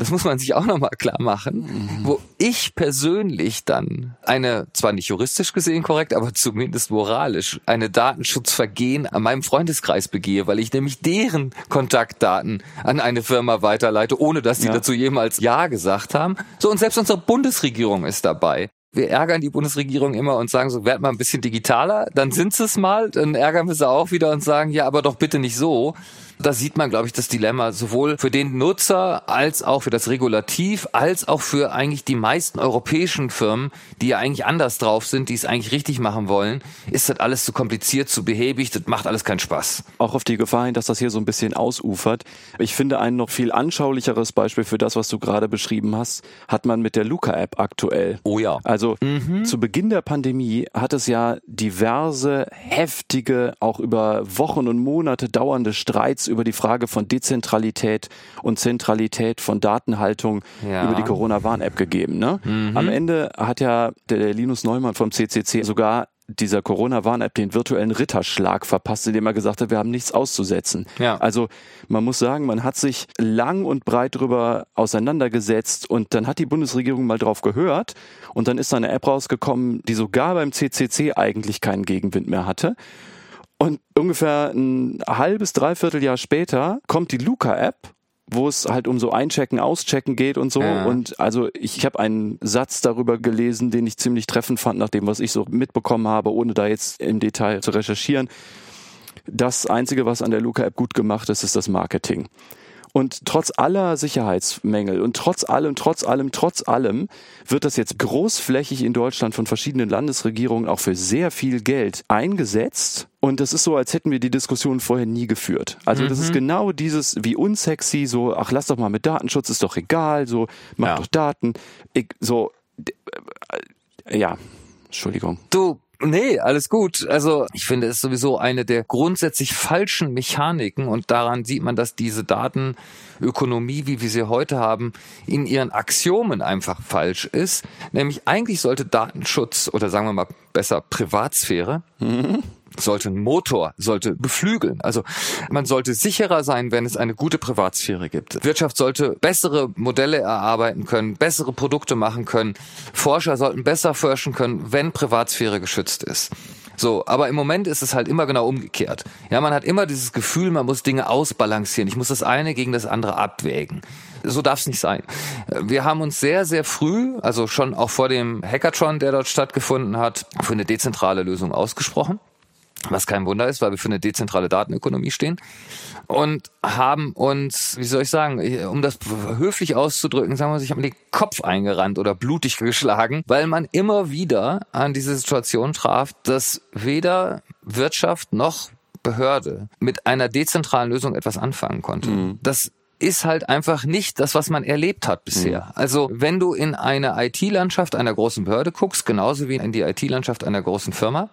das muss man sich auch nochmal klar machen, mhm. wo ich persönlich dann eine, zwar nicht juristisch gesehen korrekt, aber zumindest moralisch, eine Datenschutzvergehen an meinem Freundeskreis begehe, weil ich nämlich deren Kontaktdaten an eine Firma weiterleite, ohne dass sie ja. dazu jemals Ja gesagt haben. So, und selbst unsere Bundesregierung ist dabei wir ärgern die Bundesregierung immer und sagen so, werd mal ein bisschen digitaler, dann sind sie es mal, dann ärgern wir sie auch wieder und sagen, ja, aber doch bitte nicht so. Da sieht man, glaube ich, das Dilemma sowohl für den Nutzer als auch für das Regulativ, als auch für eigentlich die meisten europäischen Firmen, die ja eigentlich anders drauf sind, die es eigentlich richtig machen wollen, ist das alles zu kompliziert, zu behäbig, das macht alles keinen Spaß. Auch auf die Gefahr hin, dass das hier so ein bisschen ausufert. Ich finde ein noch viel anschaulicheres Beispiel für das, was du gerade beschrieben hast, hat man mit der Luca-App aktuell. Oh ja. Also mhm. zu Beginn der Pandemie hat es ja diverse heftige, auch über Wochen und Monate dauernde Streits über die Frage von Dezentralität und Zentralität von Datenhaltung ja. über die Corona-Warn-App gegeben. Ne? Mhm. Am Ende hat ja der Linus Neumann vom CCC sogar dieser Corona-Warn-App den virtuellen Ritterschlag verpasst, indem er gesagt hat, wir haben nichts auszusetzen. Ja. Also man muss sagen, man hat sich lang und breit darüber auseinandergesetzt und dann hat die Bundesregierung mal drauf gehört und dann ist da eine App rausgekommen, die sogar beim CCC eigentlich keinen Gegenwind mehr hatte. Und ungefähr ein halbes, dreiviertel Jahr später kommt die Luca-App wo es halt um so Einchecken, Auschecken geht und so. Ja. Und also ich, ich habe einen Satz darüber gelesen, den ich ziemlich treffend fand, nach dem, was ich so mitbekommen habe, ohne da jetzt im Detail zu recherchieren. Das Einzige, was an der Luca-App gut gemacht ist, ist das Marketing. Und trotz aller Sicherheitsmängel und trotz allem, trotz allem, trotz allem wird das jetzt großflächig in Deutschland von verschiedenen Landesregierungen auch für sehr viel Geld eingesetzt. Und das ist so, als hätten wir die Diskussion vorher nie geführt. Also mhm. das ist mhm. genau dieses, wie unsexy, so, ach, lass doch mal mit Datenschutz, ist doch egal, so, mach ja. doch Daten. Ich, so, äh, ja, Entschuldigung. Du, Nee, alles gut. Also ich finde es sowieso eine der grundsätzlich falschen Mechaniken und daran sieht man, dass diese Datenökonomie, wie wir sie heute haben, in ihren Axiomen einfach falsch ist. Nämlich eigentlich sollte Datenschutz oder sagen wir mal besser Privatsphäre mhm sollte ein Motor, sollte beflügeln. Also man sollte sicherer sein, wenn es eine gute Privatsphäre gibt. Wirtschaft sollte bessere Modelle erarbeiten können, bessere Produkte machen können. Forscher sollten besser forschen können, wenn Privatsphäre geschützt ist. So, aber im Moment ist es halt immer genau umgekehrt. Ja, man hat immer dieses Gefühl, man muss Dinge ausbalancieren. Ich muss das eine gegen das andere abwägen. So darf es nicht sein. Wir haben uns sehr, sehr früh, also schon auch vor dem Hackathon, der dort stattgefunden hat, für eine dezentrale Lösung ausgesprochen was kein Wunder ist, weil wir für eine dezentrale Datenökonomie stehen und haben uns, wie soll ich sagen, um das höflich auszudrücken, sagen wir, sich haben den Kopf eingerannt oder blutig geschlagen, weil man immer wieder an diese Situation traf, dass weder Wirtschaft noch Behörde mit einer dezentralen Lösung etwas anfangen konnte. Mhm. Das ist halt einfach nicht das, was man erlebt hat bisher. Mhm. Also wenn du in eine IT-Landschaft einer großen Behörde guckst, genauso wie in die IT-Landschaft einer großen Firma,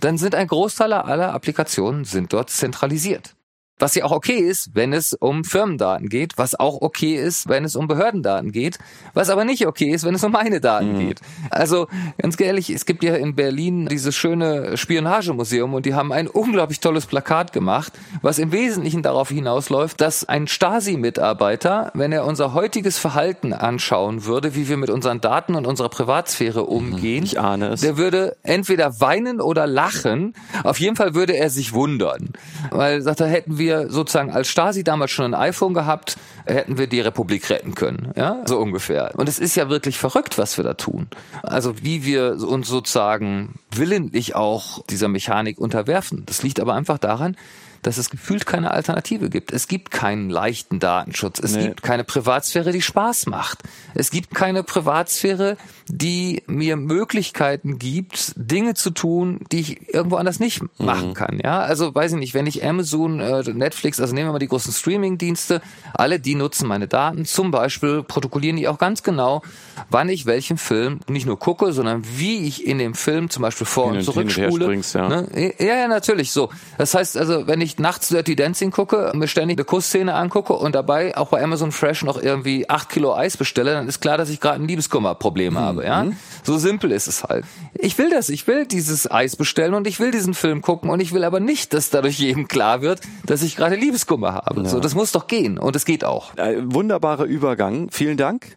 dann sind ein Großteil aller Applikationen sind dort zentralisiert. Was ja auch okay ist, wenn es um Firmendaten geht, was auch okay ist, wenn es um Behördendaten geht, was aber nicht okay ist, wenn es um meine Daten mhm. geht. Also ganz ehrlich, es gibt ja in Berlin dieses schöne Spionagemuseum und die haben ein unglaublich tolles Plakat gemacht, was im Wesentlichen darauf hinausläuft, dass ein Stasi-Mitarbeiter, wenn er unser heutiges Verhalten anschauen würde, wie wir mit unseren Daten und unserer Privatsphäre mhm. umgehen, ich ahne es. der würde entweder weinen oder lachen. Auf jeden Fall würde er sich wundern, weil sagt er, hätten wir wir sozusagen als Stasi damals schon ein iPhone gehabt, hätten wir die Republik retten können. Ja, so ungefähr. Und es ist ja wirklich verrückt, was wir da tun. Also wie wir uns sozusagen willentlich auch dieser Mechanik unterwerfen. Das liegt aber einfach daran, dass es gefühlt keine Alternative gibt. Es gibt keinen leichten Datenschutz. Es nee. gibt keine Privatsphäre, die Spaß macht. Es gibt keine Privatsphäre, die mir Möglichkeiten gibt, Dinge zu tun, die ich irgendwo anders nicht mhm. machen kann. Ja, also weiß ich nicht, wenn ich Amazon, äh, Netflix, also nehmen wir mal die großen Streaming-Dienste, alle die nutzen meine Daten. Zum Beispiel protokollieren die auch ganz genau, wann ich welchen Film nicht nur gucke, sondern wie ich in dem Film zum Beispiel vor und zurückspule. Ja. Ne? ja, ja, natürlich so. Das heißt also, wenn ich ich nachts Dirty Dancing gucke, mir ständig eine Kussszene angucke und dabei auch bei Amazon Fresh noch irgendwie acht Kilo Eis bestelle, dann ist klar, dass ich gerade ein Liebeskummerproblem mhm. habe. Ja, so simpel ist es halt. Ich will das, ich will dieses Eis bestellen und ich will diesen Film gucken und ich will aber nicht, dass dadurch jedem klar wird, dass ich gerade Liebeskummer habe. Ja. So, das muss doch gehen und es geht auch. Äh, wunderbarer Übergang. Vielen Dank.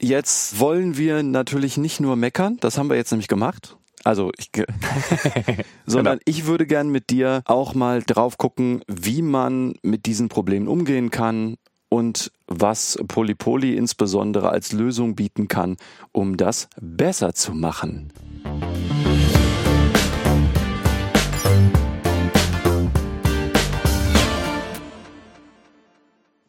Jetzt wollen wir natürlich nicht nur meckern, das haben wir jetzt nämlich gemacht. Also ich, sondern genau. ich würde gern mit dir auch mal drauf gucken, wie man mit diesen Problemen umgehen kann und was Polypoly insbesondere als Lösung bieten kann, um das besser zu machen.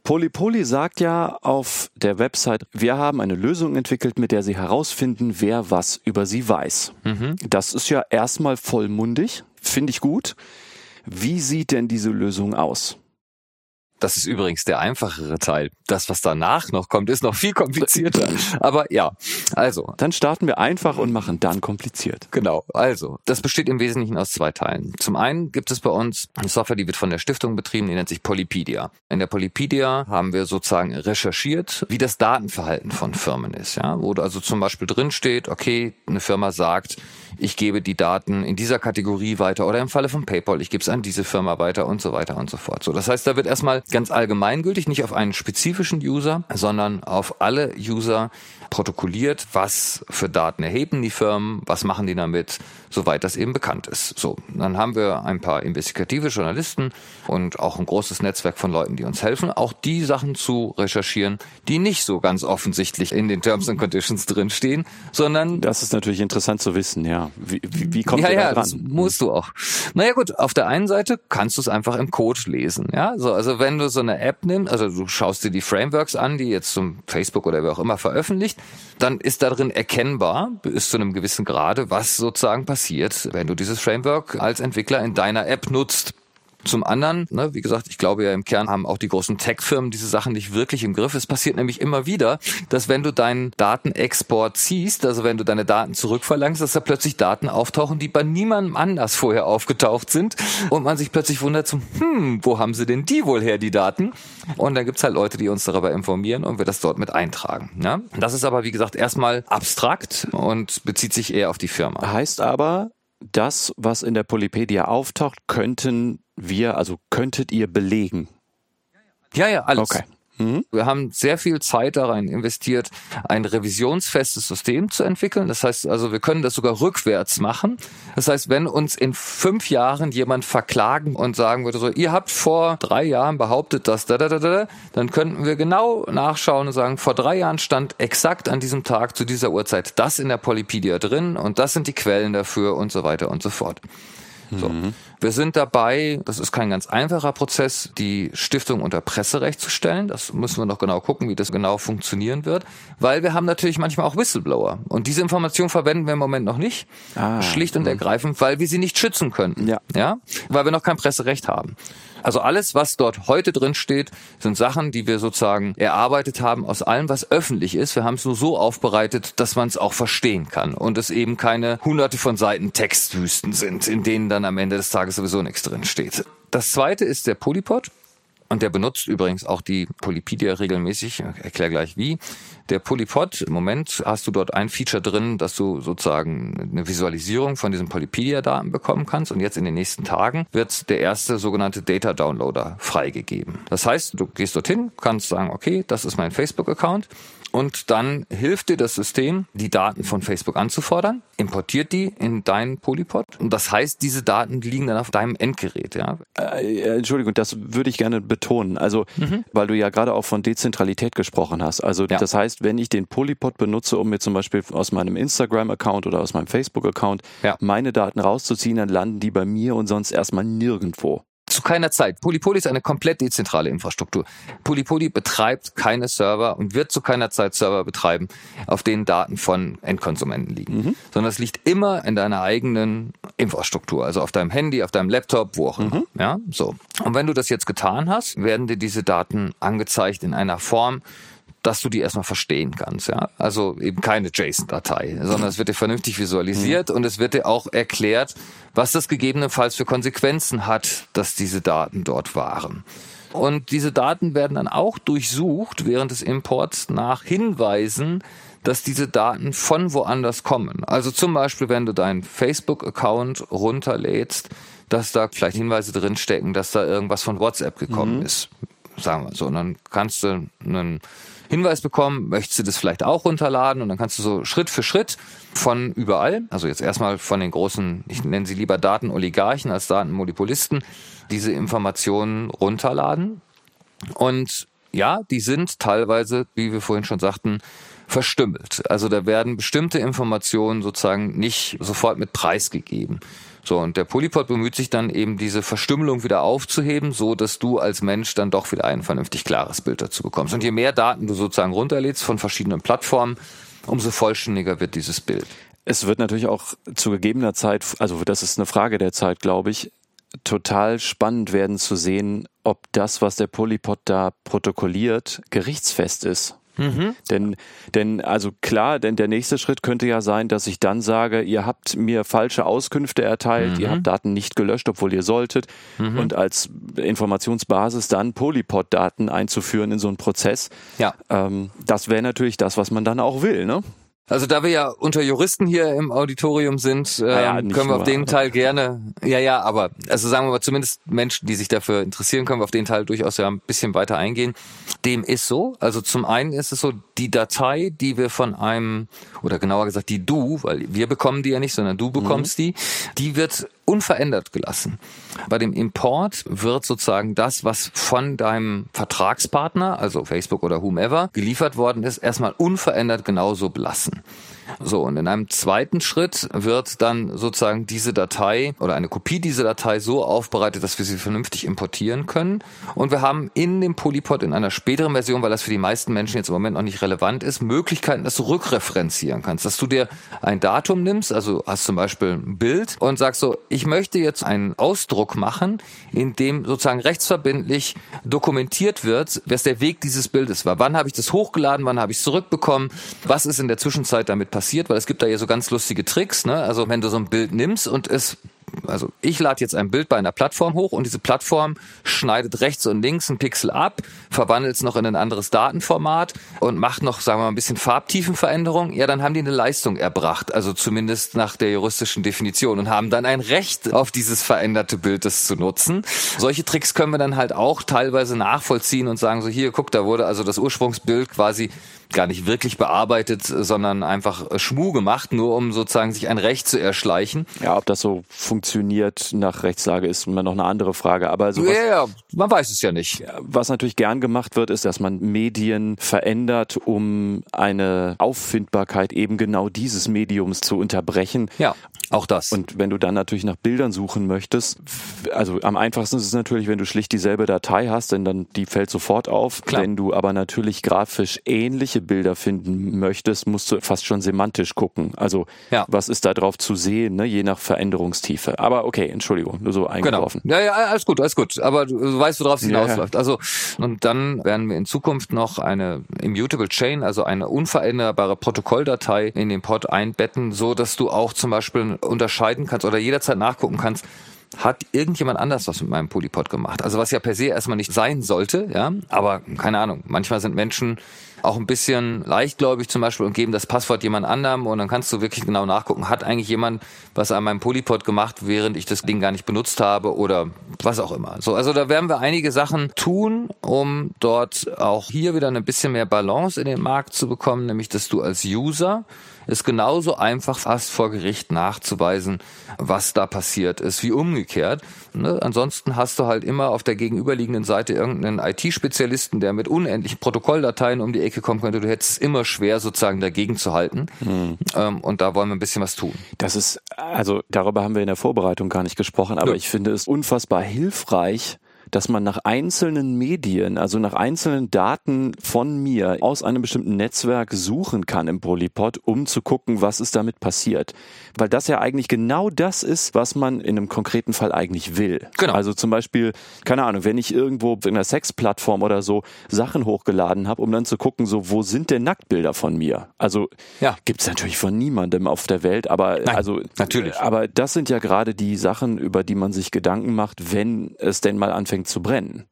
Polypoly sagt ja auf der Website, wir haben eine Lösung entwickelt, mit der sie herausfinden, wer was über sie weiß. Mhm. Das ist ja erstmal vollmundig, finde ich gut. Wie sieht denn diese Lösung aus? Das ist übrigens der einfachere Teil. Das, was danach noch kommt, ist noch viel komplizierter. Aber ja, also. Dann starten wir einfach und machen dann kompliziert. Genau. Also, das besteht im Wesentlichen aus zwei Teilen. Zum einen gibt es bei uns eine Software, die wird von der Stiftung betrieben, die nennt sich Polypedia. In der Polypedia haben wir sozusagen recherchiert, wie das Datenverhalten von Firmen ist. Ja, wo also zum Beispiel drin steht, okay, eine Firma sagt, ich gebe die Daten in dieser Kategorie weiter oder im Falle von PayPal, ich gebe es an diese Firma weiter und so weiter und so fort. So, das heißt, da wird erstmal ganz allgemeingültig, nicht auf einen spezifischen User, sondern auf alle User protokolliert, was für Daten erheben die Firmen, was machen die damit, soweit das eben bekannt ist. So, dann haben wir ein paar investigative Journalisten und auch ein großes Netzwerk von Leuten, die uns helfen, auch die Sachen zu recherchieren, die nicht so ganz offensichtlich in den Terms and Conditions drinstehen, sondern das ist natürlich interessant zu wissen, ja. Wie, wie, wie kommt ja, ihr ja, da dran? Das musst du auch. Naja gut, auf der einen Seite kannst du es einfach im Code lesen, ja. So, also wenn du so eine App nimmst, also du schaust dir die Frameworks an, die jetzt zum Facebook oder wer auch immer veröffentlicht, dann ist darin erkennbar, bis zu einem gewissen Grade, was sozusagen passiert, wenn du dieses Framework als Entwickler in deiner App nutzt. Zum anderen, ne, wie gesagt, ich glaube ja im Kern haben auch die großen Tech-Firmen diese Sachen nicht wirklich im Griff. Es passiert nämlich immer wieder, dass wenn du deinen Datenexport ziehst, also wenn du deine Daten zurückverlangst, dass da plötzlich Daten auftauchen, die bei niemandem anders vorher aufgetaucht sind und man sich plötzlich wundert, so, hm, wo haben sie denn die wohl her, die Daten? Und dann gibt's halt Leute, die uns darüber informieren und wir das dort mit eintragen. Ja? Das ist aber, wie gesagt, erstmal abstrakt und bezieht sich eher auf die Firma. Heißt aber, das, was in der Polypedia auftaucht, könnten wir, also könntet ihr belegen? Ja, ja, alles. Okay. Mhm. Wir haben sehr viel Zeit darin investiert, ein revisionsfestes System zu entwickeln. Das heißt also, wir können das sogar rückwärts machen. Das heißt, wenn uns in fünf Jahren jemand verklagen und sagen würde, so, ihr habt vor drei Jahren behauptet, dass da, da, da, da, dann könnten wir genau nachschauen und sagen, vor drei Jahren stand exakt an diesem Tag zu dieser Uhrzeit das in der Polypedia drin und das sind die Quellen dafür und so weiter und so fort. So. Mhm. Wir sind dabei, das ist kein ganz einfacher Prozess, die Stiftung unter Presserecht zu stellen. Das müssen wir noch genau gucken, wie das genau funktionieren wird, weil wir haben natürlich manchmal auch Whistleblower. Und diese Information verwenden wir im Moment noch nicht. Ah, schlicht und mh. ergreifend, weil wir sie nicht schützen könnten. Ja. ja. Weil wir noch kein Presserecht haben. Also alles, was dort heute drin steht, sind Sachen, die wir sozusagen erarbeitet haben aus allem, was öffentlich ist. Wir haben es nur so aufbereitet, dass man es auch verstehen kann und es eben keine hunderte von Seiten Textwüsten sind, in denen dann am Ende des Tages sowieso nichts drin steht. Das zweite ist der Polypod. Und der benutzt übrigens auch die Polypedia regelmäßig. Ich erkläre gleich wie. Der Polypod, im Moment hast du dort ein Feature drin, dass du sozusagen eine Visualisierung von diesen Polypedia-Daten bekommen kannst. Und jetzt in den nächsten Tagen wird der erste sogenannte Data Downloader freigegeben. Das heißt, du gehst dorthin, kannst sagen, okay, das ist mein Facebook-Account und dann hilft dir das System, die Daten von Facebook anzufordern, importiert die in deinen Polypod und das heißt, diese Daten liegen dann auf deinem Endgerät. Ja? Äh, Entschuldigung, das würde ich gerne betonen. Also, mhm. weil du ja gerade auch von Dezentralität gesprochen hast. Also, ja. das heißt, wenn ich den Polypod benutze, um mir zum Beispiel aus meinem Instagram-Account oder aus meinem Facebook-Account ja. meine Daten rauszuziehen, dann landen die bei mir und sonst erstmal nirgendwo zu keiner Zeit. Polypoly ist eine komplett dezentrale Infrastruktur. Polypoly betreibt keine Server und wird zu keiner Zeit Server betreiben, auf denen Daten von Endkonsumenten liegen, mhm. sondern es liegt immer in deiner eigenen Infrastruktur, also auf deinem Handy, auf deinem Laptop, wo auch immer. Mhm. Ja, so. Und wenn du das jetzt getan hast, werden dir diese Daten angezeigt in einer Form, dass du die erstmal verstehen kannst. Ja? Also eben keine JSON-Datei, sondern es wird dir vernünftig visualisiert mhm. und es wird dir auch erklärt, was das gegebenenfalls für Konsequenzen hat, dass diese Daten dort waren. Und diese Daten werden dann auch durchsucht während des Imports nach Hinweisen, dass diese Daten von woanders kommen. Also zum Beispiel, wenn du deinen Facebook-Account runterlädst, dass da vielleicht Hinweise drinstecken, dass da irgendwas von WhatsApp gekommen mhm. ist. Sagen wir so. Und dann kannst du einen Hinweis bekommen, möchtest du das vielleicht auch runterladen und dann kannst du so Schritt für Schritt von überall, also jetzt erstmal von den großen, ich nenne sie lieber Datenoligarchen als Datenmonopolisten, diese Informationen runterladen. Und ja, die sind teilweise, wie wir vorhin schon sagten, verstümmelt. Also da werden bestimmte Informationen sozusagen nicht sofort mit preisgegeben. So, und der Polypod bemüht sich dann eben diese Verstümmelung wieder aufzuheben, so dass du als Mensch dann doch wieder ein vernünftig klares Bild dazu bekommst. Und je mehr Daten du sozusagen runterlädst von verschiedenen Plattformen, umso vollständiger wird dieses Bild. Es wird natürlich auch zu gegebener Zeit, also das ist eine Frage der Zeit, glaube ich, total spannend werden zu sehen, ob das, was der Polypod da protokolliert, gerichtsfest ist. Mhm. Denn, denn, also klar, denn der nächste Schritt könnte ja sein, dass ich dann sage, ihr habt mir falsche Auskünfte erteilt, mhm. ihr habt Daten nicht gelöscht, obwohl ihr solltet, mhm. und als Informationsbasis dann Polypod-Daten einzuführen in so einen Prozess. Ja. Ähm, das wäre natürlich das, was man dann auch will, ne? Also da wir ja unter Juristen hier im Auditorium sind, ähm, ja, können wir auf den Teil gerne, ja, ja, aber also sagen wir mal zumindest Menschen, die sich dafür interessieren, können wir auf den Teil durchaus ja ein bisschen weiter eingehen. Dem ist so. Also zum einen ist es so, die Datei, die wir von einem, oder genauer gesagt die du, weil wir bekommen die ja nicht, sondern du bekommst mhm. die, die wird unverändert gelassen. Bei dem Import wird sozusagen das, was von deinem Vertragspartner, also Facebook oder whomever, geliefert worden ist, erstmal unverändert genauso belassen. So, und in einem zweiten Schritt wird dann sozusagen diese Datei oder eine Kopie dieser Datei so aufbereitet, dass wir sie vernünftig importieren können. Und wir haben in dem Polypod in einer späteren Version, weil das für die meisten Menschen jetzt im Moment noch nicht relevant ist, Möglichkeiten, dass du rückreferenzieren kannst. Dass du dir ein Datum nimmst, also hast zum Beispiel ein Bild und sagst so, ich möchte jetzt einen Ausdruck machen, in dem sozusagen rechtsverbindlich dokumentiert wird, was der Weg dieses Bildes war. Wann habe ich das hochgeladen, wann habe ich es zurückbekommen, was ist in der Zwischenzeit damit passiert, weil es gibt da ja so ganz lustige Tricks. Ne? Also wenn du so ein Bild nimmst und es also ich lade jetzt ein Bild bei einer Plattform hoch und diese Plattform schneidet rechts und links einen Pixel ab, verwandelt es noch in ein anderes Datenformat und macht noch, sagen wir mal, ein bisschen Farbtiefenveränderung. Ja, dann haben die eine Leistung erbracht, also zumindest nach der juristischen Definition und haben dann ein Recht auf dieses veränderte Bild, das zu nutzen. Solche Tricks können wir dann halt auch teilweise nachvollziehen und sagen so, hier, guck, da wurde also das Ursprungsbild quasi gar nicht wirklich bearbeitet, sondern einfach Schmu gemacht, nur um sozusagen sich ein Recht zu erschleichen. Ja, ob das so funktioniert funktioniert nach Rechtslage, ist immer noch eine andere Frage. Aber sowas, ja, ja, man weiß es ja nicht. Was natürlich gern gemacht wird, ist, dass man Medien verändert, um eine Auffindbarkeit eben genau dieses Mediums zu unterbrechen. Ja, auch das. Und wenn du dann natürlich nach Bildern suchen möchtest, also am einfachsten ist es natürlich, wenn du schlicht dieselbe Datei hast, denn dann die fällt sofort auf. Klar. Wenn du aber natürlich grafisch ähnliche Bilder finden möchtest, musst du fast schon semantisch gucken. Also ja. was ist da drauf zu sehen, ne? je nach Veränderungstiefe. Aber okay, Entschuldigung, nur so eingeworfen. Genau. Ja, ja, alles gut, alles gut. Aber du weißt, worauf es hinausläuft. Ja. Also, und dann werden wir in Zukunft noch eine Immutable Chain, also eine unveränderbare Protokolldatei in den Pod einbetten, so dass du auch zum Beispiel unterscheiden kannst oder jederzeit nachgucken kannst, hat irgendjemand anders was mit meinem Polypod gemacht. Also was ja per se erstmal nicht sein sollte, ja. Aber keine Ahnung. Manchmal sind Menschen auch ein bisschen leichtgläubig zum Beispiel und geben das Passwort jemand anderem und dann kannst du wirklich genau nachgucken, hat eigentlich jemand was an meinem Polypod gemacht, während ich das Ding gar nicht benutzt habe oder was auch immer. So, also da werden wir einige Sachen tun, um dort auch hier wieder ein bisschen mehr Balance in den Markt zu bekommen, nämlich dass du als User ist genauso einfach fast vor Gericht nachzuweisen, was da passiert ist, wie umgekehrt. Ne? Ansonsten hast du halt immer auf der gegenüberliegenden Seite irgendeinen IT-Spezialisten, der mit unendlichen Protokolldateien um die Ecke kommen könnte. Du hättest es immer schwer, sozusagen dagegen zu halten. Mhm. Ähm, und da wollen wir ein bisschen was tun. Das ist, also darüber haben wir in der Vorbereitung gar nicht gesprochen, aber ja. ich finde es unfassbar hilfreich, dass man nach einzelnen Medien, also nach einzelnen Daten von mir aus einem bestimmten Netzwerk suchen kann im Polypod, um zu gucken, was ist damit passiert. Weil das ja eigentlich genau das ist, was man in einem konkreten Fall eigentlich will. Genau. Also zum Beispiel, keine Ahnung, wenn ich irgendwo in einer Sexplattform oder so Sachen hochgeladen habe, um dann zu gucken, so, wo sind denn Nacktbilder von mir? Also Ja. gibt's natürlich von niemandem auf der Welt, aber Nein, also natürlich. aber das sind ja gerade die Sachen, über die man sich Gedanken macht, wenn es denn mal anfängt zu brennen.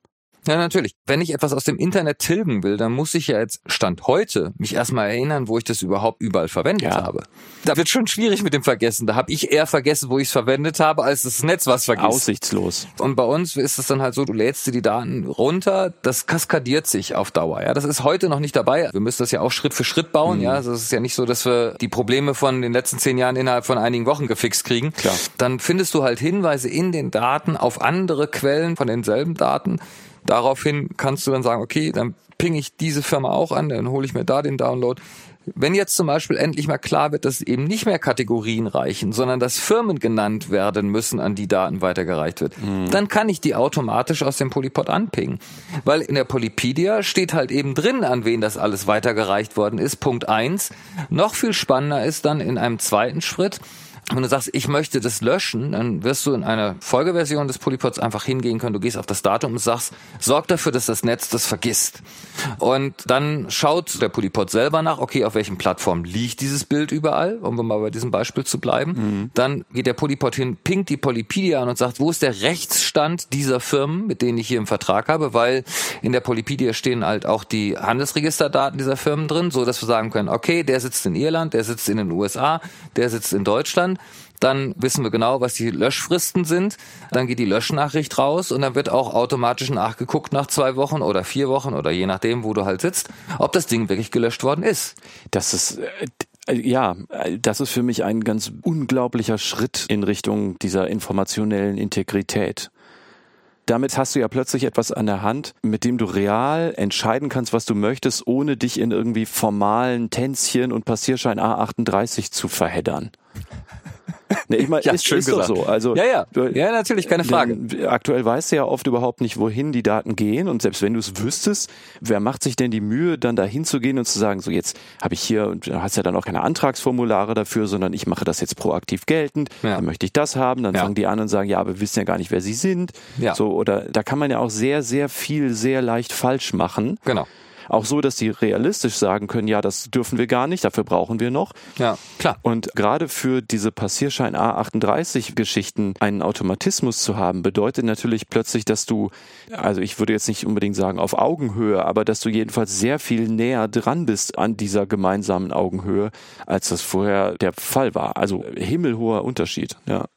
Ja, natürlich. Wenn ich etwas aus dem Internet tilgen will, dann muss ich ja jetzt Stand heute mich erstmal erinnern, wo ich das überhaupt überall verwendet Ja. habe. Da wird schon schwierig mit dem Vergessen. Da habe ich eher vergessen, wo ich es verwendet habe, als das Netz was vergisst. Aussichtslos. Und bei uns ist es dann halt so, du lädst dir die Daten runter, das kaskadiert sich auf Dauer. Ja, das ist heute noch nicht dabei. Wir müssen das ja auch Schritt für Schritt bauen. Mhm. Ja, also es ist ja nicht so, dass wir die Probleme von den letzten zehn Jahren innerhalb von einigen Wochen gefixt kriegen. Klar. Dann findest du halt Hinweise in den Daten auf andere Quellen von denselben Daten. Daraufhin kannst du dann sagen, okay, dann ping ich diese Firma auch an, dann hole ich mir da den Download. Wenn jetzt zum Beispiel endlich mal klar wird, dass eben nicht mehr Kategorien reichen, sondern dass Firmen genannt werden müssen, an die Daten weitergereicht wird, dann kann ich die automatisch aus dem Polypod anpingen. Weil in der Polypedia steht halt eben drin, an wen das alles weitergereicht worden ist. Punkt eins. Noch viel spannender ist dann in einem zweiten Schritt, wenn du sagst, ich möchte das löschen, dann wirst du in einer Folgeversion des Polypods einfach hingehen können. Du gehst auf das Datum und sagst, sorg dafür, dass das Netz das vergisst. Und dann schaut der Polypod selber nach, okay, auf welchen Plattformen liegt dieses Bild überall, um mal bei diesem Beispiel zu bleiben. Dann geht der Polypod hin, pinkt die Polypedia an und sagt, wo ist der Rechtsstand dieser Firmen, mit denen ich hier im Vertrag habe, weil in der Polypedia stehen halt auch die Handelsregisterdaten dieser Firmen drin, so dass wir sagen können, okay, der sitzt in Irland, der sitzt in den USA, der sitzt in Deutschland. Dann wissen wir genau, was die Löschfristen sind. Dann geht die Löschnachricht raus und dann wird auch automatisch nachgeguckt nach zwei Wochen oder vier Wochen oder je nachdem, wo du halt sitzt, ob das Ding wirklich gelöscht worden ist. Das ist äh, ja, das ist für mich ein ganz unglaublicher Schritt in Richtung dieser informationellen Integrität. Damit hast du ja plötzlich etwas an der Hand, mit dem du real entscheiden kannst, was du möchtest, ohne dich in irgendwie formalen Tänzchen und Passierschein A38 zu verheddern. Nee, ich meine, Ja, ist, schön ist doch so. Also, Ja, ja. Ja, natürlich, keine Frage. Denn aktuell weißt du ja oft überhaupt nicht, wohin die Daten gehen. Und selbst wenn du es wüsstest, wer macht sich denn die Mühe, dann da hinzugehen und zu sagen, so jetzt habe ich hier, und du hast ja dann auch keine Antragsformulare dafür, sondern ich mache das jetzt proaktiv geltend, Ja. dann möchte ich das haben, dann Ja. fangen die an und sagen, ja, aber wir wissen ja gar nicht, wer sie sind. Ja. So, oder da kann man ja auch sehr, sehr viel sehr leicht falsch machen. Genau. Auch so, dass die realistisch sagen können, ja, das dürfen wir gar nicht, dafür brauchen wir noch. Ja, klar. Und gerade für diese Passierschein A38 Geschichten einen Automatismus zu haben, bedeutet natürlich plötzlich, dass du, also ich würde jetzt nicht unbedingt sagen auf Augenhöhe, aber dass du jedenfalls sehr viel näher dran bist an dieser gemeinsamen Augenhöhe, als das vorher der Fall war. Also himmelhoher Unterschied, ja.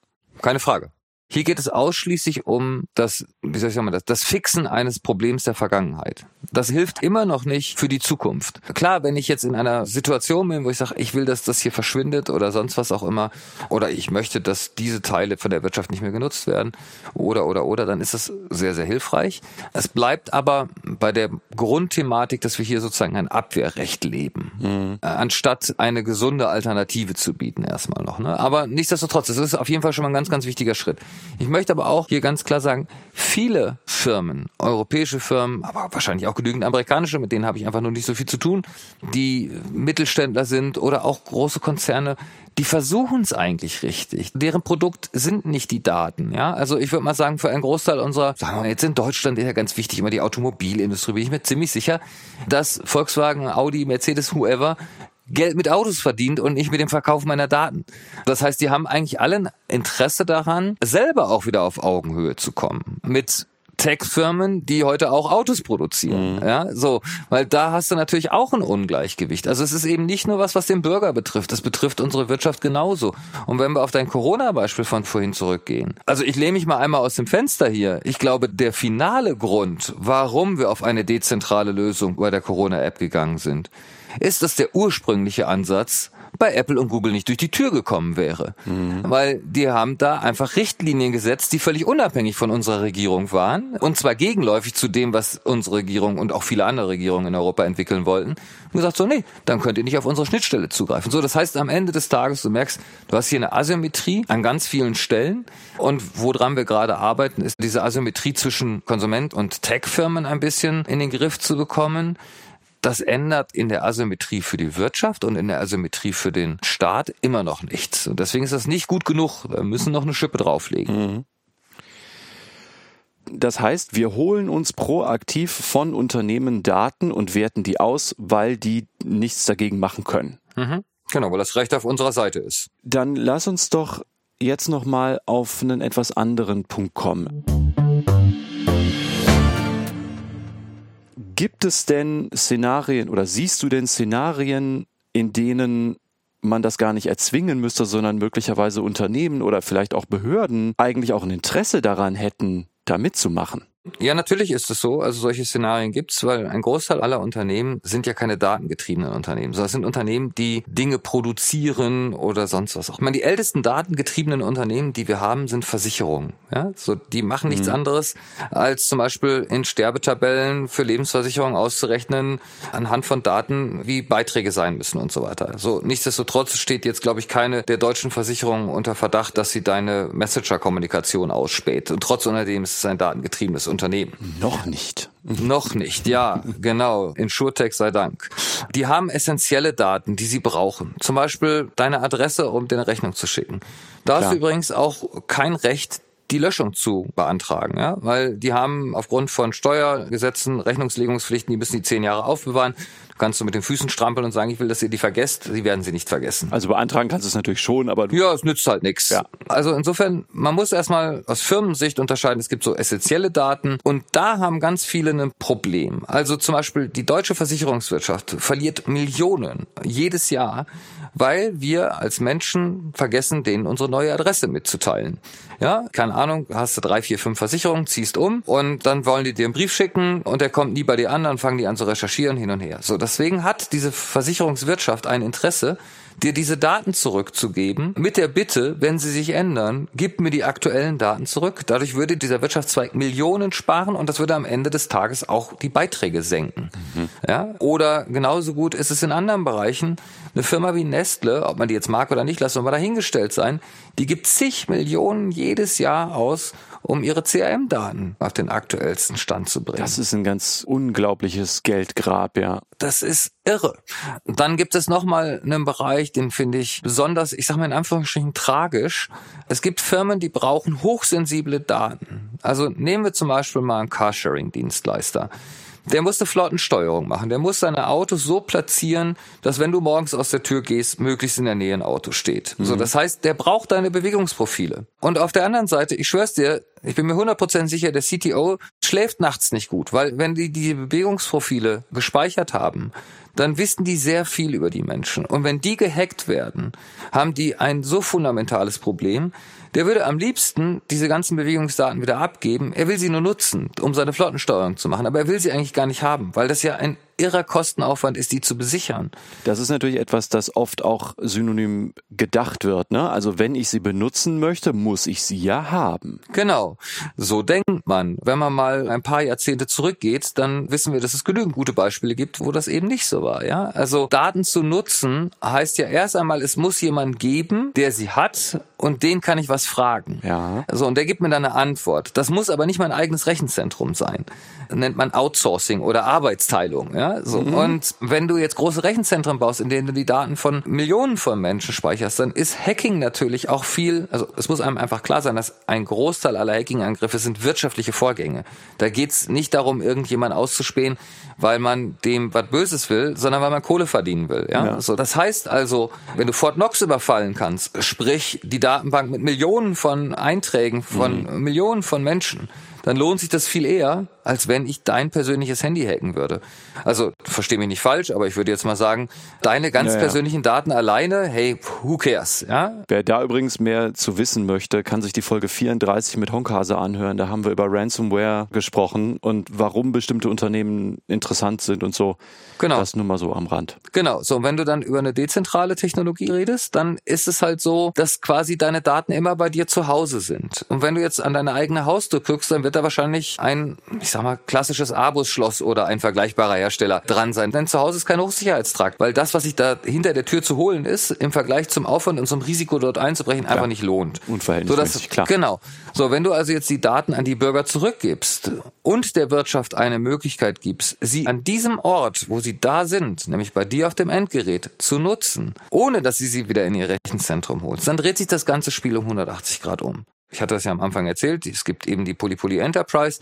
Keine Frage. Hier geht es ausschließlich um das, wie soll ich sagen, das, das Fixen eines Problems der Vergangenheit. Das hilft immer noch nicht für die Zukunft. Klar, wenn ich jetzt in einer Situation bin, wo ich sage, ich will, dass das hier verschwindet oder sonst was auch immer, oder ich möchte, dass diese Teile von der Wirtschaft nicht mehr genutzt werden, oder, oder, oder, dann ist das sehr, sehr hilfreich. Es bleibt aber bei der Grundthematik, dass wir hier sozusagen ein Abwehrrecht leben, äh, anstatt eine gesunde Alternative zu bieten erstmal noch. Ne? Aber nichtsdestotrotz, das ist auf jeden Fall schon mal ein ganz, ganz wichtiger Schritt. Ich möchte aber auch hier ganz klar sagen, viele Firmen, europäische Firmen, aber wahrscheinlich auch genügend amerikanische, mit denen habe ich einfach nur nicht so viel zu tun, die Mittelständler sind oder auch große Konzerne, die versuchen es eigentlich richtig. Deren Produkt sind nicht die Daten, ja. Also ich würde mal sagen, für einen Großteil unserer, sagen wir mal, jetzt in Deutschland ist ja ganz wichtig, immer die Automobilindustrie, bin ich mir ziemlich sicher, dass Volkswagen, Audi, Mercedes, whoever, Geld mit Autos verdient und nicht mit dem Verkauf meiner Daten. Das heißt, die haben eigentlich alle ein Interesse daran, selber auch wieder auf Augenhöhe zu kommen. Mit Tech-Firmen, die heute auch Autos produzieren. Ja, so, weil da hast du natürlich auch ein Ungleichgewicht. Also es ist eben nicht nur was, was den Bürger betrifft. Das betrifft unsere Wirtschaft genauso. Und wenn wir auf dein Corona-Beispiel von vorhin zurückgehen. Also ich lehne mich mal einmal aus dem Fenster hier. Ich glaube, der finale Grund, warum wir auf eine dezentrale Lösung bei der Corona-App gegangen sind, ist, dass der ursprüngliche Ansatz bei Apple und Google nicht durch die Tür gekommen wäre. Mhm. Weil die haben da einfach Richtlinien gesetzt, die völlig unabhängig von unserer Regierung waren und zwar gegenläufig zu dem, was unsere Regierung und auch viele andere Regierungen in Europa entwickeln wollten. Und gesagt so, nee, dann könnt ihr nicht auf unsere Schnittstelle zugreifen. So, das heißt am Ende des Tages, du merkst, du hast hier eine Asymmetrie an ganz vielen Stellen und woran wir gerade arbeiten, ist diese Asymmetrie zwischen Konsument und Tech-Firmen ein bisschen in den Griff zu bekommen. Das ändert in der Asymmetrie für die Wirtschaft und in der Asymmetrie für den Staat immer noch nichts. Und deswegen ist das nicht gut genug. Wir müssen noch eine Schippe drauflegen. Mhm. Das heißt, wir holen uns proaktiv von Unternehmen Daten und werten die aus, weil die nichts dagegen machen können. Mhm. Genau, weil das Recht auf unserer Seite ist. Dann lass uns doch jetzt noch mal auf einen etwas anderen Punkt kommen. Gibt es denn Szenarien oder siehst du denn Szenarien, in denen man das gar nicht erzwingen müsste, sondern möglicherweise Unternehmen oder vielleicht auch Behörden eigentlich auch ein Interesse daran hätten, da mitzumachen? Ja, natürlich ist es so. Also solche Szenarien gibt's, weil ein Großteil aller Unternehmen sind ja keine datengetriebenen Unternehmen, sondern es sind Unternehmen, die Dinge produzieren oder sonst was auch. Ich meine, die ältesten datengetriebenen Unternehmen, die wir haben, sind Versicherungen. Ja, so die machen nichts mhm. anderes, als zum Beispiel in Sterbetabellen für Lebensversicherungen auszurechnen anhand von Daten, wie Beiträge sein müssen und so weiter. So nichtsdestotrotz steht jetzt, glaube ich, keine der deutschen Versicherungen unter Verdacht, dass sie deine Messenger-Kommunikation ausspäht. Und trotz alledem ist es ein datengetriebenes Unternehmen. Noch nicht. Noch nicht, ja, genau. InsurTech sei Dank. Die haben essentielle Daten, die sie brauchen. Zum Beispiel deine Adresse, um dir eine Rechnung zu schicken. Da hast du übrigens auch kein Recht, die Löschung zu beantragen, ja, weil die haben aufgrund von Steuergesetzen, Rechnungslegungspflichten, die müssen die zehn Jahre aufbewahren. Kannst du mit den Füßen strampeln und sagen, ich will, dass ihr die vergesst. Sie werden sie nicht vergessen. Also beantragen kannst du es natürlich schon, aber ja, es nützt halt nichts. Ja. Also insofern, man muss erstmal aus Firmensicht unterscheiden. Es gibt so essentielle Daten und da haben ganz viele ein Problem. Also zum Beispiel die deutsche Versicherungswirtschaft verliert Millionen jedes Jahr weil wir als Menschen vergessen, denen unsere neue Adresse mitzuteilen. Ja, keine Ahnung, hast du drei, vier, fünf Versicherungen, ziehst um und dann wollen die dir einen Brief schicken und der kommt nie bei dir an, dann fangen die an zu recherchieren hin und her. So, deswegen hat diese Versicherungswirtschaft ein Interesse, dir diese Daten zurückzugeben, mit der Bitte, wenn sie sich ändern, gib mir die aktuellen Daten zurück. Dadurch würde dieser Wirtschaftszweig Millionen sparen und das würde am Ende des Tages auch die Beiträge senken. Mhm. Ja? Oder genauso gut ist es in anderen Bereichen. Eine Firma wie Nestle, ob man die jetzt mag oder nicht, lassen wir mal dahingestellt sein, die gibt zig Millionen jedes Jahr aus, um ihre CRM-Daten auf den aktuellsten Stand zu bringen. Das ist ein ganz unglaubliches Geldgrab, ja. Das ist irre. Dann gibt es nochmal einen Bereich, den finde ich besonders, ich sage mal in Anführungsstrichen tragisch. Es gibt Firmen, die brauchen hochsensible Daten. Also nehmen wir zum Beispiel mal einen Carsharing-Dienstleister. Der musste Flottensteuerung machen. Der muss seine Autos so platzieren, dass wenn du morgens aus der Tür gehst, möglichst in der Nähe ein Auto steht. Mhm. So, das heißt, der braucht deine Bewegungsprofile. Und auf der anderen Seite, ich schwör's dir, ich bin mir 100% sicher, der CTO schläft nachts nicht gut, weil wenn die die Bewegungsprofile gespeichert haben, dann wissen die sehr viel über die Menschen. Und wenn die gehackt werden, haben die ein so fundamentales Problem, der würde am liebsten diese ganzen Bewegungsdaten wieder abgeben. Er will sie nur nutzen, um seine Flottensteuerung zu machen. Aber er will sie eigentlich gar nicht haben, weil das ja ein irrer Kostenaufwand ist, die zu besichern. Das ist natürlich etwas, das oft auch synonym gedacht wird. Ne? Also wenn ich sie benutzen möchte, muss ich sie ja haben. Genau. So denkt man. Wenn man mal ein paar Jahrzehnte zurückgeht, dann wissen wir, dass es genügend gute Beispiele gibt, wo das eben nicht so war. Ja? Also Daten zu nutzen heißt ja erst einmal, es muss jemand geben, der sie hat und den kann ich was fragen. Ja. So, und der gibt mir dann eine Antwort. Das muss aber nicht mein eigenes Rechenzentrum sein. Das nennt man Outsourcing oder Arbeitsteilung. Ja? So. Mhm. Und wenn du jetzt große Rechenzentren baust, in denen du die Daten von Millionen von Menschen speicherst, dann ist Hacking natürlich auch viel, also es muss einem einfach klar sein, dass ein Großteil aller Hacking-Angriffe sind wirtschaftliche Vorgänge. Da geht's nicht darum, irgendjemand auszuspähen, weil man dem was Böses will, sondern weil man Kohle verdienen will. Ja? ja. So, das heißt also, wenn du Fort Knox überfallen kannst, sprich die Datenbank mit Millionen von Einträgen von mhm. Millionen von Menschen, dann lohnt sich das viel eher, als wenn ich dein persönliches Handy hacken würde. Also, versteh mich nicht falsch, aber ich würde jetzt mal sagen, deine ganz ja, ja. persönlichen Daten alleine, hey, who cares, ja? Wer da übrigens mehr zu wissen möchte, kann sich die Folge 34 mit Honkase anhören. Da haben wir über Ransomware gesprochen und warum bestimmte Unternehmen interessant sind und so. Genau. Das nur mal so am Rand. Genau. So, und wenn du dann über eine dezentrale Technologie redest, dann ist es halt so, dass quasi deine Daten immer bei dir zu Hause sind. Und wenn du jetzt an deine eigene Haustür guckst, dann wird da wahrscheinlich ein, ich sag mal, klassisches Abus-Schloss oder ein vergleichbarer Hersteller dran sein. Denn zu Hause ist kein Hochsicherheitstrakt, weil das, was sich da hinter der Tür zu holen ist, im Vergleich zum Aufwand und zum Risiko dort einzubrechen, einfach nicht lohnt. Unverhältnismäßig, so, klar. Genau. So, wenn du also jetzt die Daten an die Bürger zurückgibst und der Wirtschaft eine Möglichkeit gibst, sie an diesem Ort, wo sie da sind, nämlich bei dir auf dem Endgerät, zu nutzen, ohne dass sie sie wieder in ihr Rechenzentrum holst, dann dreht sich das ganze Spiel um 180 Grad um ich hatte das ja am Anfang erzählt, es gibt eben die Polypoly Enterprise,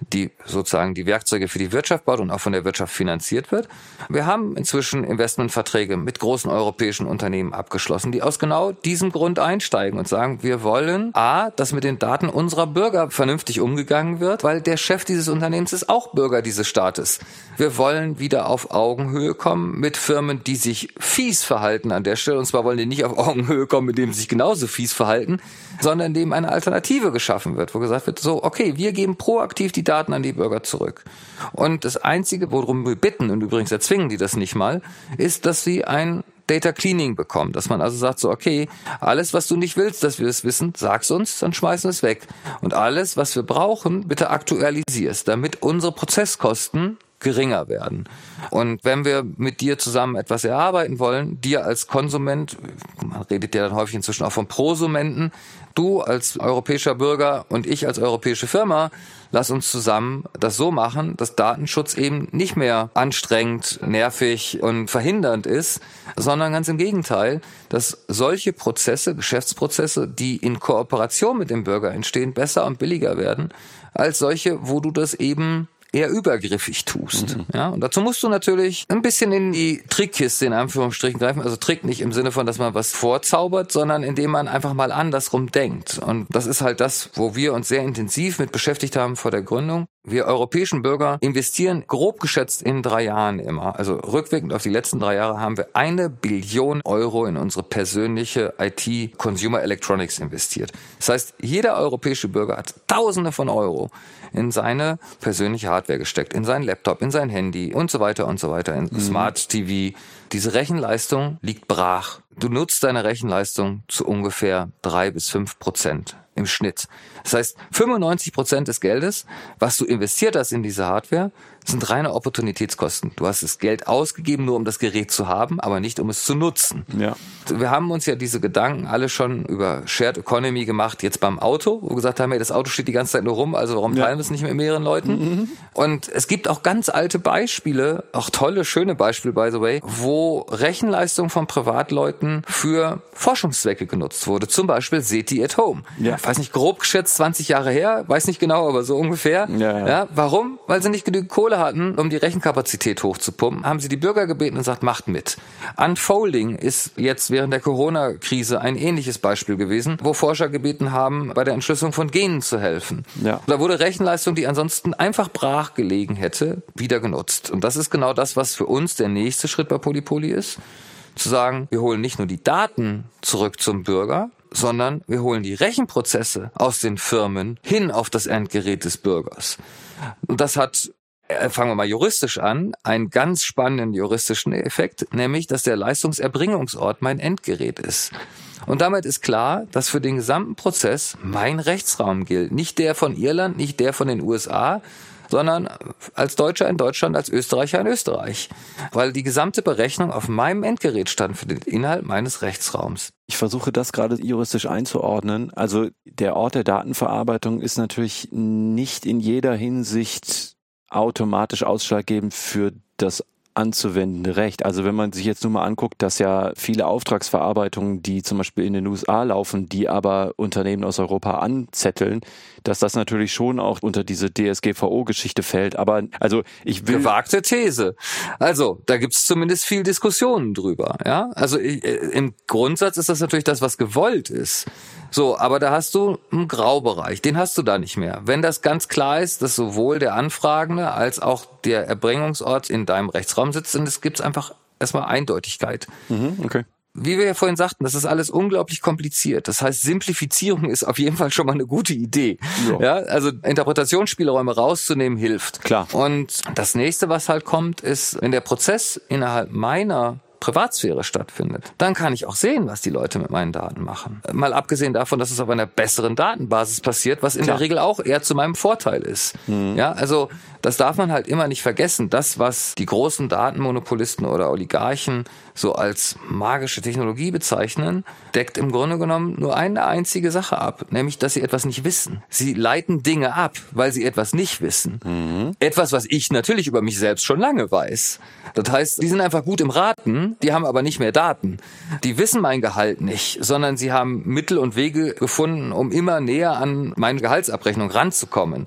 die sozusagen die Werkzeuge für die Wirtschaft baut und auch von der Wirtschaft finanziert wird. Wir haben inzwischen Investmentverträge mit großen europäischen Unternehmen abgeschlossen, die aus genau diesem Grund einsteigen und sagen, wir wollen A, dass mit den Daten unserer Bürger vernünftig umgegangen wird, weil der Chef dieses Unternehmens ist auch Bürger dieses Staates. Wir wollen wieder auf Augenhöhe kommen mit Firmen, die sich fies verhalten an der Stelle. Und zwar wollen die nicht auf Augenhöhe kommen, mit denen sie sich genauso fies verhalten, sondern indem eine Alternative geschaffen wird, wo gesagt wird, so, okay, wir geben proaktiv die Daten an die Bürger zurück. Und das Einzige, worum wir bitten, und übrigens erzwingen die das nicht mal, ist, dass sie ein Data Cleaning bekommen, dass man also sagt so, okay, alles, was du nicht willst, dass wir es wissen, sag's uns, dann schmeißen wir es weg. Und alles, was wir brauchen, bitte aktualisierst, damit unsere Prozesskosten geringer werden. Und wenn wir mit dir zusammen etwas erarbeiten wollen, dir als Konsument, man redet ja dann häufig inzwischen auch von Prosumenten, du als europäischer Bürger und ich als europäische Firma, lass uns zusammen das so machen, dass Datenschutz eben nicht mehr anstrengend, nervig und verhindernd ist, sondern ganz im Gegenteil, dass solche Prozesse, Geschäftsprozesse, die in Kooperation mit dem Bürger entstehen, besser und billiger werden, als solche, wo du das eben eher übergriffig tust. Mhm. Ja, und dazu musst du natürlich ein bisschen in die Trickkiste in Anführungsstrichen greifen. Also Trick nicht im Sinne von, dass man was vorzaubert, sondern indem man einfach mal andersrum denkt. Und das ist halt das, wo wir uns sehr intensiv mit beschäftigt haben vor der Gründung. Wir europäischen Bürger investieren grob geschätzt in drei Jahren immer. Also rückwirkend auf die letzten drei Jahre haben wir eine Billion Euro in unsere persönliche IT Consumer Electronics investiert. Das heißt, jeder europäische Bürger hat Tausende von Euro in seine persönliche Hardware gesteckt, in seinen Laptop, in sein Handy und so weiter und so weiter, in mhm. Smart TV. Diese Rechenleistung liegt brach. Du nutzt deine Rechenleistung zu ungefähr drei bis fünf Prozent im Schnitt. Das heißt, 95 Prozent des Geldes, was du investiert hast in diese Hardware, sind reine Opportunitätskosten. Du hast das Geld ausgegeben, nur um das Gerät zu haben, aber nicht um es zu nutzen. Ja. Wir haben uns ja diese Gedanken alle schon über Shared Economy gemacht, jetzt beim Auto, wo wir gesagt haben, hey, das Auto steht die ganze Zeit nur rum, also warum teilen wir es nicht mit mehreren Leuten? Mhm. Und es gibt auch ganz alte Beispiele, auch tolle, schöne Beispiele, by the way, wo Rechenleistung von Privatleuten für Forschungszwecke genutzt wurde. Zum Beispiel SETI at Home. Ja. Ich weiß nicht, grob geschätzt 20 Jahre her, weiß nicht genau, aber so ungefähr. Ja, ja. ja warum? Weil sie nicht genügend Kohle hatten, um die Rechenkapazität hochzupumpen, haben sie die Bürger gebeten und gesagt, macht mit. Unfolding ist jetzt während der Corona-Krise ein ähnliches Beispiel gewesen, wo Forscher gebeten haben, bei der Entschlüsselung von Genen zu helfen. Ja. Da wurde Rechenleistung, die ansonsten einfach brach gelegen hätte, wieder genutzt. Und das ist genau das, was für uns der nächste Schritt bei Polypoly ist. Zu sagen, wir holen nicht nur die Daten zurück zum Bürger, sondern wir holen die Rechenprozesse aus den Firmen hin auf das Endgerät des Bürgers. Und das hat fangen wir mal juristisch an, einen ganz spannenden juristischen Effekt, nämlich, dass der Leistungserbringungsort mein Endgerät ist. Und damit ist klar, dass für den gesamten Prozess mein Rechtsraum gilt. Nicht der von Irland, nicht der von den USA, sondern als Deutscher in Deutschland, als Österreicher in Österreich. Weil die gesamte Berechnung auf meinem Endgerät stand für den Inhalt meines Rechtsraums. Ich versuche das gerade juristisch einzuordnen. Also der Ort der Datenverarbeitung ist natürlich nicht in jeder Hinsicht automatisch ausschlaggebend für das anzuwendende Recht. Also wenn man sich jetzt nur mal anguckt, dass ja viele Auftragsverarbeitungen, die zum Beispiel in den USA laufen, die aber Unternehmen aus Europa anzetteln, dass das natürlich schon auch unter diese DSGVO-Geschichte fällt. Aber also ich will. Gewagte These. Also, da gibt's zumindest viel Diskussionen drüber. Ja, Also ich, äh, im Grundsatz ist das natürlich das, was gewollt ist. So, aber da hast du einen Graubereich, den hast du da nicht mehr. Wenn das ganz klar ist, dass sowohl der Anfragende als auch der Erbringungsort in deinem Rechtsraum sitzt, dann gibt es einfach erstmal Eindeutigkeit. Mhm, okay wie wir ja vorhin sagten, das ist alles unglaublich kompliziert. Das heißt, Simplifizierung ist auf jeden Fall schon mal eine gute Idee. Ja, ja also Interpretationsspielräume rauszunehmen hilft. Klar. Und das nächste, was halt kommt, ist, wenn der Prozess innerhalb meiner Privatsphäre stattfindet, dann kann ich auch sehen, was die Leute mit meinen Daten machen. Mal abgesehen davon, dass es auf einer besseren Datenbasis passiert, was in Klar. der Regel auch eher zu meinem Vorteil ist. Mhm. Ja, also das darf man halt immer nicht vergessen. Das, was die großen Datenmonopolisten oder Oligarchen so als magische Technologie bezeichnen, deckt im Grunde genommen nur eine einzige Sache ab, nämlich, dass sie etwas nicht wissen. Sie leiten Dinge ab, weil sie etwas nicht wissen. Mhm. Etwas, was ich natürlich über mich selbst schon lange weiß. Das heißt, die sind einfach gut im Raten, die haben aber nicht mehr Daten. Die wissen mein Gehalt nicht, sondern sie haben Mittel und Wege gefunden, um immer näher an meine Gehaltsabrechnung ranzukommen.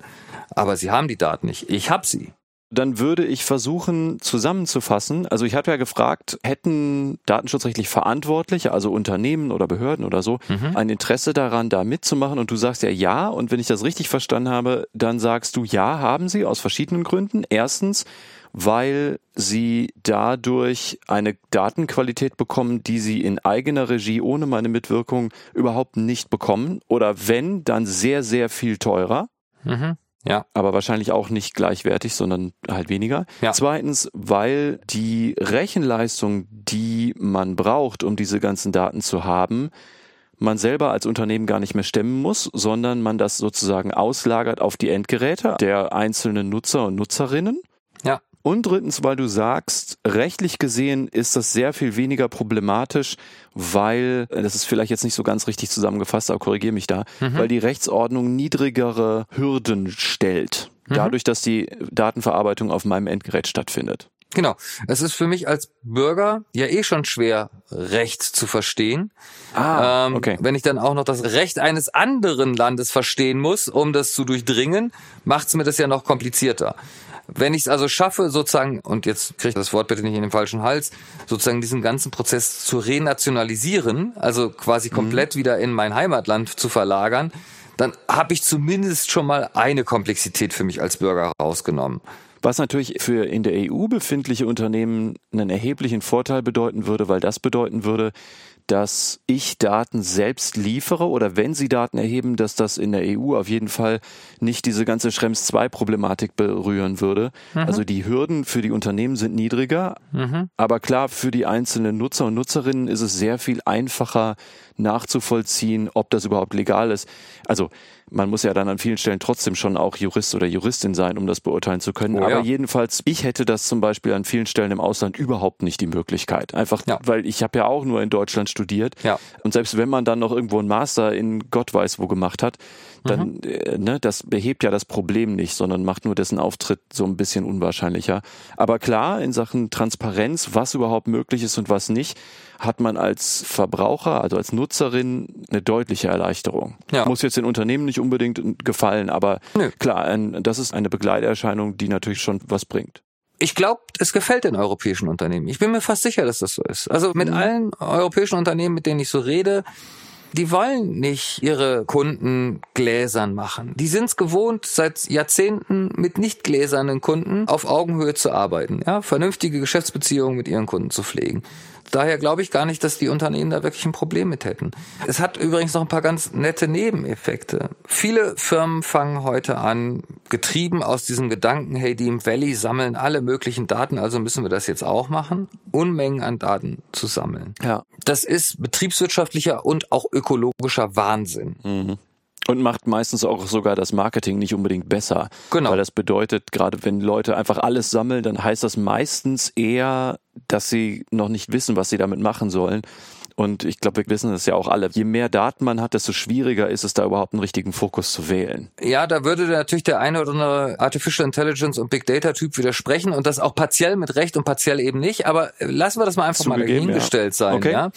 Aber sie haben die Daten nicht. Ich habe sie. Dann würde ich versuchen zusammenzufassen. Also ich hatte ja gefragt, hätten datenschutzrechtlich Verantwortliche, also Unternehmen oder Behörden oder so, mhm. ein Interesse daran, da mitzumachen? Und du sagst ja ja. Und wenn ich das richtig verstanden habe, dann sagst du ja, haben sie aus verschiedenen Gründen. Erstens, weil sie dadurch eine Datenqualität bekommen, die sie in eigener Regie ohne meine Mitwirkung überhaupt nicht bekommen. Oder wenn, dann sehr, sehr viel teurer. Mhm. Ja. Aber wahrscheinlich auch nicht gleichwertig, sondern halt weniger. Ja. Zweitens, weil die Rechenleistung, die man braucht, um diese ganzen Daten zu haben, man selber als Unternehmen gar nicht mehr stemmen muss, sondern man das sozusagen auslagert auf die Endgeräte der einzelnen Nutzer und Nutzerinnen. Und drittens, weil du sagst, rechtlich gesehen ist das sehr viel weniger problematisch, weil, das ist vielleicht jetzt nicht so ganz richtig zusammengefasst, aber korrigiere mich da, mhm. weil die Rechtsordnung niedrigere Hürden stellt. Mhm. Dadurch, dass die Datenverarbeitung auf meinem Endgerät stattfindet. Genau. Es ist für mich als Bürger ja eh schon schwer, Recht zu verstehen. Ah, ähm, okay. Wenn ich dann auch noch das Recht eines anderen Landes verstehen muss, um das zu durchdringen, macht es mir das ja noch komplizierter. Wenn ich es also schaffe, sozusagen, und jetzt kriege ich das Wort bitte nicht in den falschen Hals, sozusagen diesen ganzen Prozess zu renationalisieren, also quasi komplett mhm. wieder in mein Heimatland zu verlagern, dann habe ich zumindest schon mal eine Komplexität für mich als Bürger rausgenommen. Was natürlich für in der EU befindliche Unternehmen einen erheblichen Vorteil bedeuten würde, weil das bedeuten würde, dass ich Daten selbst liefere oder wenn sie Daten erheben, dass das in der EU auf jeden Fall nicht diese ganze Schrems 2 Problematik berühren würde. Mhm. Also die Hürden für die Unternehmen sind niedriger, mhm. aber klar, für die einzelnen Nutzer und Nutzerinnen ist es sehr viel einfacher nachzuvollziehen, ob das überhaupt legal ist. Also man muss ja dann an vielen Stellen trotzdem schon auch Jurist oder Juristin sein, um das beurteilen zu können. Oh, Aber ja. jedenfalls, ich hätte das zum Beispiel an vielen Stellen im Ausland überhaupt nicht die Möglichkeit. Einfach, ja. weil ich habe ja auch nur in Deutschland studiert. Ja. Und selbst wenn man dann noch irgendwo einen Master in Gott weiß wo gemacht hat, dann, mhm. äh, ne, das behebt ja das Problem nicht, sondern macht nur dessen Auftritt so ein bisschen unwahrscheinlicher. Aber klar, in Sachen Transparenz, was überhaupt möglich ist und was nicht, hat man als Verbraucher, also als Nutzerin, eine deutliche Erleichterung. Ja. Muss jetzt den Unternehmen nicht unbedingt gefallen, aber Nö. klar, ein, das ist eine Begleiterscheinung, die natürlich schon was bringt. Ich glaube, es gefällt den europäischen Unternehmen. Ich bin mir fast sicher, dass das so ist. Also mit mhm. allen europäischen Unternehmen, mit denen ich so rede, die wollen nicht ihre Kunden gläsern machen. Die sind es gewohnt, seit Jahrzehnten mit nicht gläsernen Kunden auf Augenhöhe zu arbeiten, ja, vernünftige Geschäftsbeziehungen mit ihren Kunden zu pflegen. Daher glaube ich gar nicht, dass die Unternehmen da wirklich ein Problem mit hätten. Es hat übrigens noch ein paar ganz nette Nebeneffekte. Viele Firmen fangen heute an, getrieben aus diesem Gedanken, hey, die im Valley sammeln alle möglichen Daten, also müssen wir das jetzt auch machen, Unmengen an Daten zu sammeln. Ja. Das ist betriebswirtschaftlicher und auch ökologischer Wahnsinn. Mhm. Und macht meistens auch sogar das Marketing nicht unbedingt besser. Genau. Weil das bedeutet, gerade wenn Leute einfach alles sammeln, dann heißt das meistens eher, dass sie noch nicht wissen, was sie damit machen sollen. Und ich glaube, wir wissen das ja auch alle. Je mehr Daten man hat, desto schwieriger ist es, da überhaupt einen richtigen Fokus zu wählen. Ja, da würde natürlich der eine oder andere Artificial Intelligence und Big Data Typ widersprechen und das auch partiell mit Recht und partiell eben nicht. Aber lassen wir das mal einfach Zugegeben, mal dahingestellt ja. sein. Okay. Ja?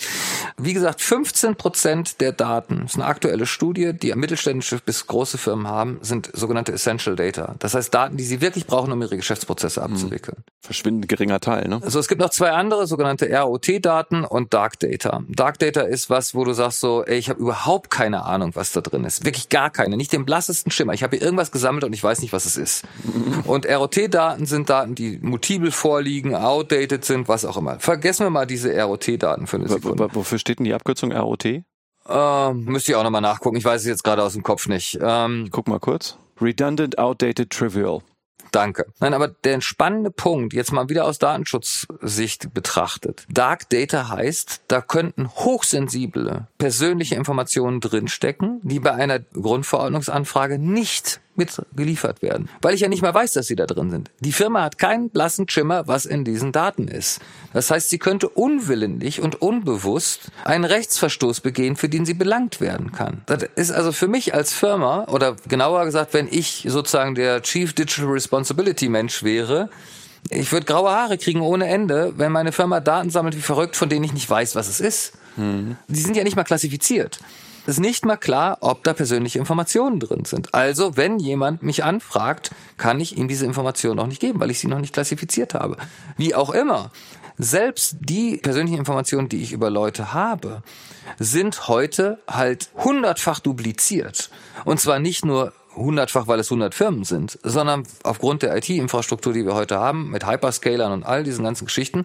Wie gesagt, 15 Prozent der Daten, das ist eine aktuelle Studie, die mittelständische bis große Firmen haben, sind sogenannte Essential Data. Das heißt Daten, die sie wirklich brauchen, um ihre Geschäftsprozesse hm. abzuwickeln. Verschwindend geringer Teil, ne? Also es gibt noch zwei andere, sogenannte ROT-Daten und Dark Data. Dark Data ist was, wo du sagst so, ey, ich habe überhaupt keine Ahnung, was da drin ist. Wirklich gar keine, nicht den blassesten Schimmer. Ich habe hier irgendwas gesammelt und ich weiß nicht, was es ist. und ROT-Daten sind Daten, die multiple vorliegen, outdated sind, was auch immer. Vergessen wir mal diese ROT-Daten für eine Sekunde. Wofür steht denn die Abkürzung ROT? Ähm, müsste ich auch nochmal nachgucken. Ich weiß es jetzt gerade aus dem Kopf nicht. Ähm, Guck mal kurz. Redundant, outdated, trivial. Danke. Nein, aber der spannende Punkt, jetzt mal wieder aus Datenschutzsicht betrachtet. Dark Data heißt, da könnten hochsensible persönliche Informationen drinstecken, die bei einer Grundverordnungsanfrage nicht mit geliefert werden. Weil ich ja nicht mehr weiß, dass sie da drin sind. Die Firma hat keinen blassen Schimmer, was in diesen Daten ist. Das heißt, sie könnte unwillentlich und unbewusst einen Rechtsverstoß begehen, für den sie belangt werden kann. Das ist also für mich als Firma, oder genauer gesagt, wenn ich sozusagen der Chief Digital Responsibility Mensch wäre, ich würde graue Haare kriegen ohne Ende, wenn meine Firma Daten sammelt wie verrückt, von denen ich nicht weiß, was es ist. Mhm. Die sind ja nicht mal klassifiziert ist nicht mal klar, ob da persönliche Informationen drin sind. Also, wenn jemand mich anfragt, kann ich ihm diese Informationen noch nicht geben, weil ich sie noch nicht klassifiziert habe. Wie auch immer. Selbst die persönlichen Informationen, die ich über Leute habe, sind heute halt hundertfach dupliziert. Und zwar nicht nur hundertfach, weil es hundert Firmen sind, sondern aufgrund der IT-Infrastruktur, die wir heute haben, mit Hyperscalern und all diesen ganzen Geschichten,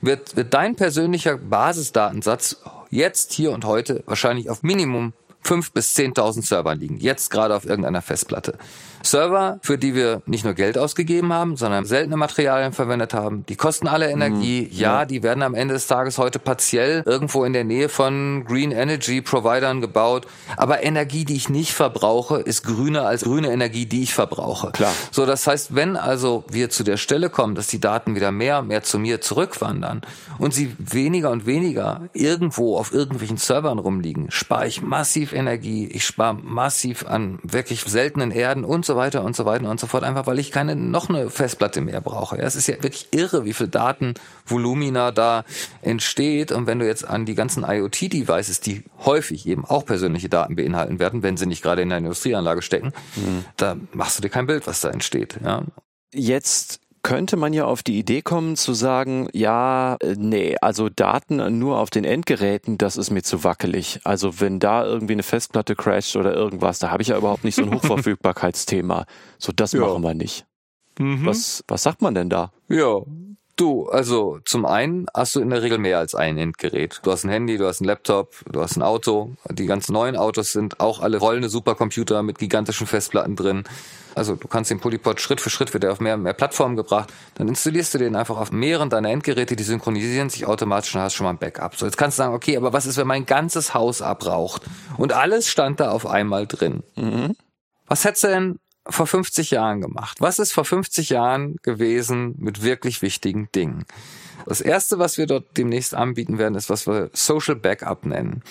wird, wird dein persönlicher Basisdatensatz jetzt, hier und heute wahrscheinlich auf Minimum fünf bis zehntausend Servern liegen. Jetzt gerade auf irgendeiner Festplatte. Server, für die wir nicht nur Geld ausgegeben haben, sondern seltene Materialien verwendet haben. Die kosten alle Energie. Mhm. Ja, die werden am Ende des Tages heute partiell irgendwo in der Nähe von Green Energy Providern gebaut. Aber Energie, die ich nicht verbrauche, ist grüner als grüne Energie, die ich verbrauche. Klar. So, das heißt, wenn also wir zu der Stelle kommen, dass die Daten wieder mehr und mehr zu mir zurückwandern und sie weniger und weniger irgendwo auf irgendwelchen Servern rumliegen, spare ich massiv Energie, ich spare massiv an wirklich seltenen Erden und so weiter und so weiter und so fort, einfach weil ich keine noch eine Festplatte mehr brauche. Ja, es ist ja wirklich irre, wie viel Datenvolumina da entsteht. Und wenn du jetzt an die ganzen IoT-Devices, die häufig eben auch persönliche Daten beinhalten werden, wenn sie nicht gerade in der Industrieanlage stecken, mhm. da machst du dir kein Bild, was da entsteht. Ja. Jetzt könnte man ja auf die Idee kommen zu sagen, ja, äh, nee, also Daten nur auf den Endgeräten, das ist mir zu wackelig. Also wenn da irgendwie eine Festplatte crasht oder irgendwas, da habe ich ja überhaupt nicht so ein Hochverfügbarkeitsthema. So, das ja. machen wir nicht. Mhm. Was, was sagt man denn da? Ja, Du, also zum einen hast du in der Regel mehr als ein Endgerät. Du hast ein Handy, du hast ein Laptop, du hast ein Auto. Die ganz neuen Autos sind auch alle rollende Supercomputer mit gigantischen Festplatten drin. Also du kannst den Polypod Schritt für Schritt wird er auf mehr und mehr Plattformen gebracht. Dann installierst du den einfach auf mehreren deiner Endgeräte, die synchronisieren sich automatisch und hast schon mal ein Backup. So, jetzt kannst du sagen, okay, aber was ist, wenn mein ganzes Haus abraucht? Und alles stand da auf einmal drin. Mhm. Was hättest du denn vor 50 Jahren gemacht? Was ist vor 50 Jahren gewesen mit wirklich wichtigen Dingen? Das erste, was wir dort demnächst anbieten werden, ist, was wir Social Backup nennen.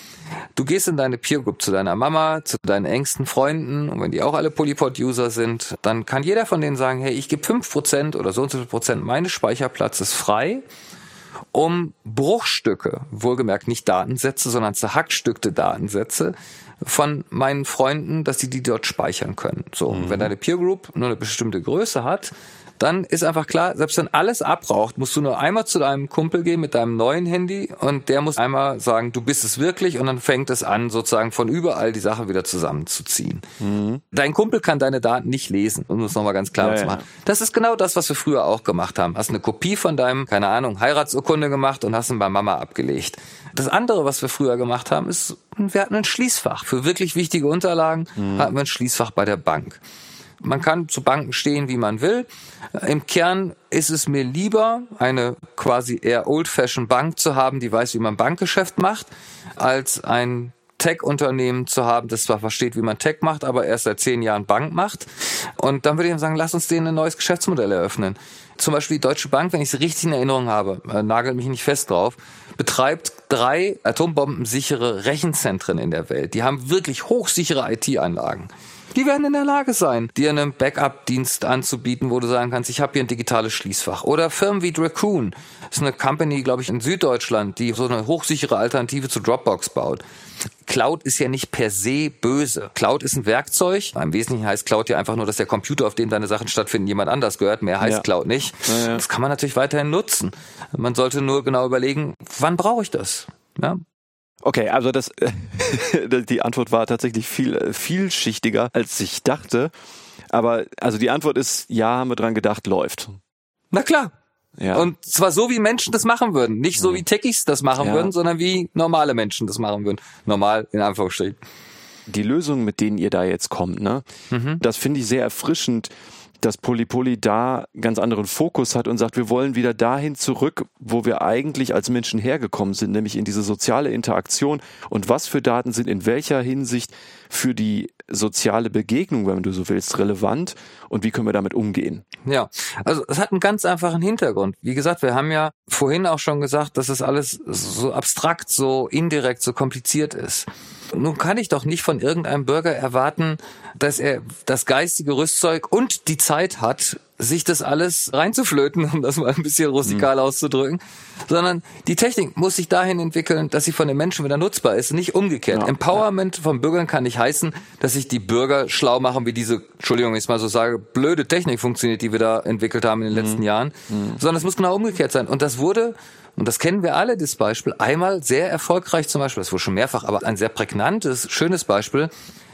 Du gehst in deine Peer Group zu deiner Mama, zu deinen engsten Freunden und wenn die auch alle Polypod-User sind, dann kann jeder von denen sagen, hey, ich gebe fünf Prozent oder so und so viel Prozent meines Speicherplatzes frei um Bruchstücke, wohlgemerkt nicht Datensätze, sondern zerhackstückte Datensätze von meinen Freunden, dass die die dort speichern können. So, mhm. wenn deine Peer Group nur eine bestimmte Größe hat, dann ist einfach klar, selbst wenn alles abraucht, musst du nur einmal zu deinem Kumpel gehen mit deinem neuen Handy und der muss einmal sagen, du bist es wirklich und dann fängt es an, sozusagen von überall die Sache wieder zusammenzuziehen. Mhm. Dein Kumpel kann deine Daten nicht lesen, um es nochmal ganz klar ja, zu machen. Ja. Das ist genau das, was wir früher auch gemacht haben. Hast eine Kopie von deinem, keine Ahnung, Heiratsurkunde gemacht und hast ihn bei Mama abgelegt. Das andere, was wir früher gemacht haben, ist, wir hatten ein Schließfach. Für wirklich wichtige Unterlagen mhm. hatten wir ein Schließfach bei der Bank. Man kann zu Banken stehen, wie man will. Im Kern ist es mir lieber, eine quasi eher old-fashioned Bank zu haben, die weiß, wie man Bankgeschäft macht, als ein Tech-Unternehmen zu haben, das zwar versteht, wie man Tech macht, aber erst seit zehn Jahren Bank macht. Und dann würde ich sagen, lass uns denen ein neues Geschäftsmodell eröffnen. Zum Beispiel die Deutsche Bank, wenn ich es richtig in Erinnerung habe, äh, nagelt mich nicht fest drauf, betreibt drei atombombensichere Rechenzentren in der Welt. Die haben wirklich hochsichere IT-Anlagen. Die werden in der Lage sein, dir einen Backup-Dienst anzubieten, wo du sagen kannst, ich habe hier ein digitales Schließfach. Oder Firmen wie Dracoon, das ist eine Company, glaube ich, in Süddeutschland, die so eine hochsichere Alternative zu Dropbox baut. Cloud ist ja nicht per se böse. Cloud ist ein Werkzeug. Im Wesentlichen heißt Cloud ja einfach nur, dass der Computer, auf dem deine Sachen stattfinden, jemand anders gehört. Mehr heißt ja. Cloud nicht. Ja, ja. Das kann man natürlich weiterhin nutzen. Man sollte nur genau überlegen, wann brauche ich das? Ja? Okay, also das, die Antwort war tatsächlich viel vielschichtiger, als ich dachte. Aber also die Antwort ist, ja, haben wir dran gedacht, läuft. Na klar. Ja. Und zwar so, wie Menschen das machen würden. Nicht so, wie Techies das machen Ja. würden, sondern wie normale Menschen das machen würden. Normal, in Anführungsstrichen. die Lösungen, mit denen ihr da jetzt kommt, ne, das finde ich sehr erfrischend, dass Polypoly da ganz anderen Fokus hat und sagt, wir wollen wieder dahin zurück, wo wir eigentlich als Menschen hergekommen sind, nämlich in diese soziale Interaktion und was für Daten sind in welcher Hinsicht für die soziale Begegnung, wenn du so willst, relevant und wie können wir damit umgehen. Ja, also es hat einen ganz einfachen Hintergrund. Wie gesagt, wir haben ja vorhin auch schon gesagt, dass es alles so abstrakt, so indirekt, so kompliziert ist. Nun kann ich doch nicht von irgendeinem Bürger erwarten, dass er das geistige Rüstzeug und die Zeit hat, sich das alles reinzuflöten, um das mal ein bisschen rustikal auszudrücken, sondern die Technik muss sich dahin entwickeln, dass sie von den Menschen wieder nutzbar ist, nicht umgekehrt. Ja. Empowerment von Bürgern kann nicht heißen, dass sich die Bürger schlau machen, wie diese, Entschuldigung, ich es mal so sage, blöde Technik funktioniert, die wir da entwickelt haben in den letzten Jahren, sondern es muss genau umgekehrt sein. Und das wurde und das kennen wir alle, das Beispiel, einmal sehr erfolgreich zum Beispiel, das wurde schon mehrfach, aber ein sehr prägnantes, schönes Beispiel,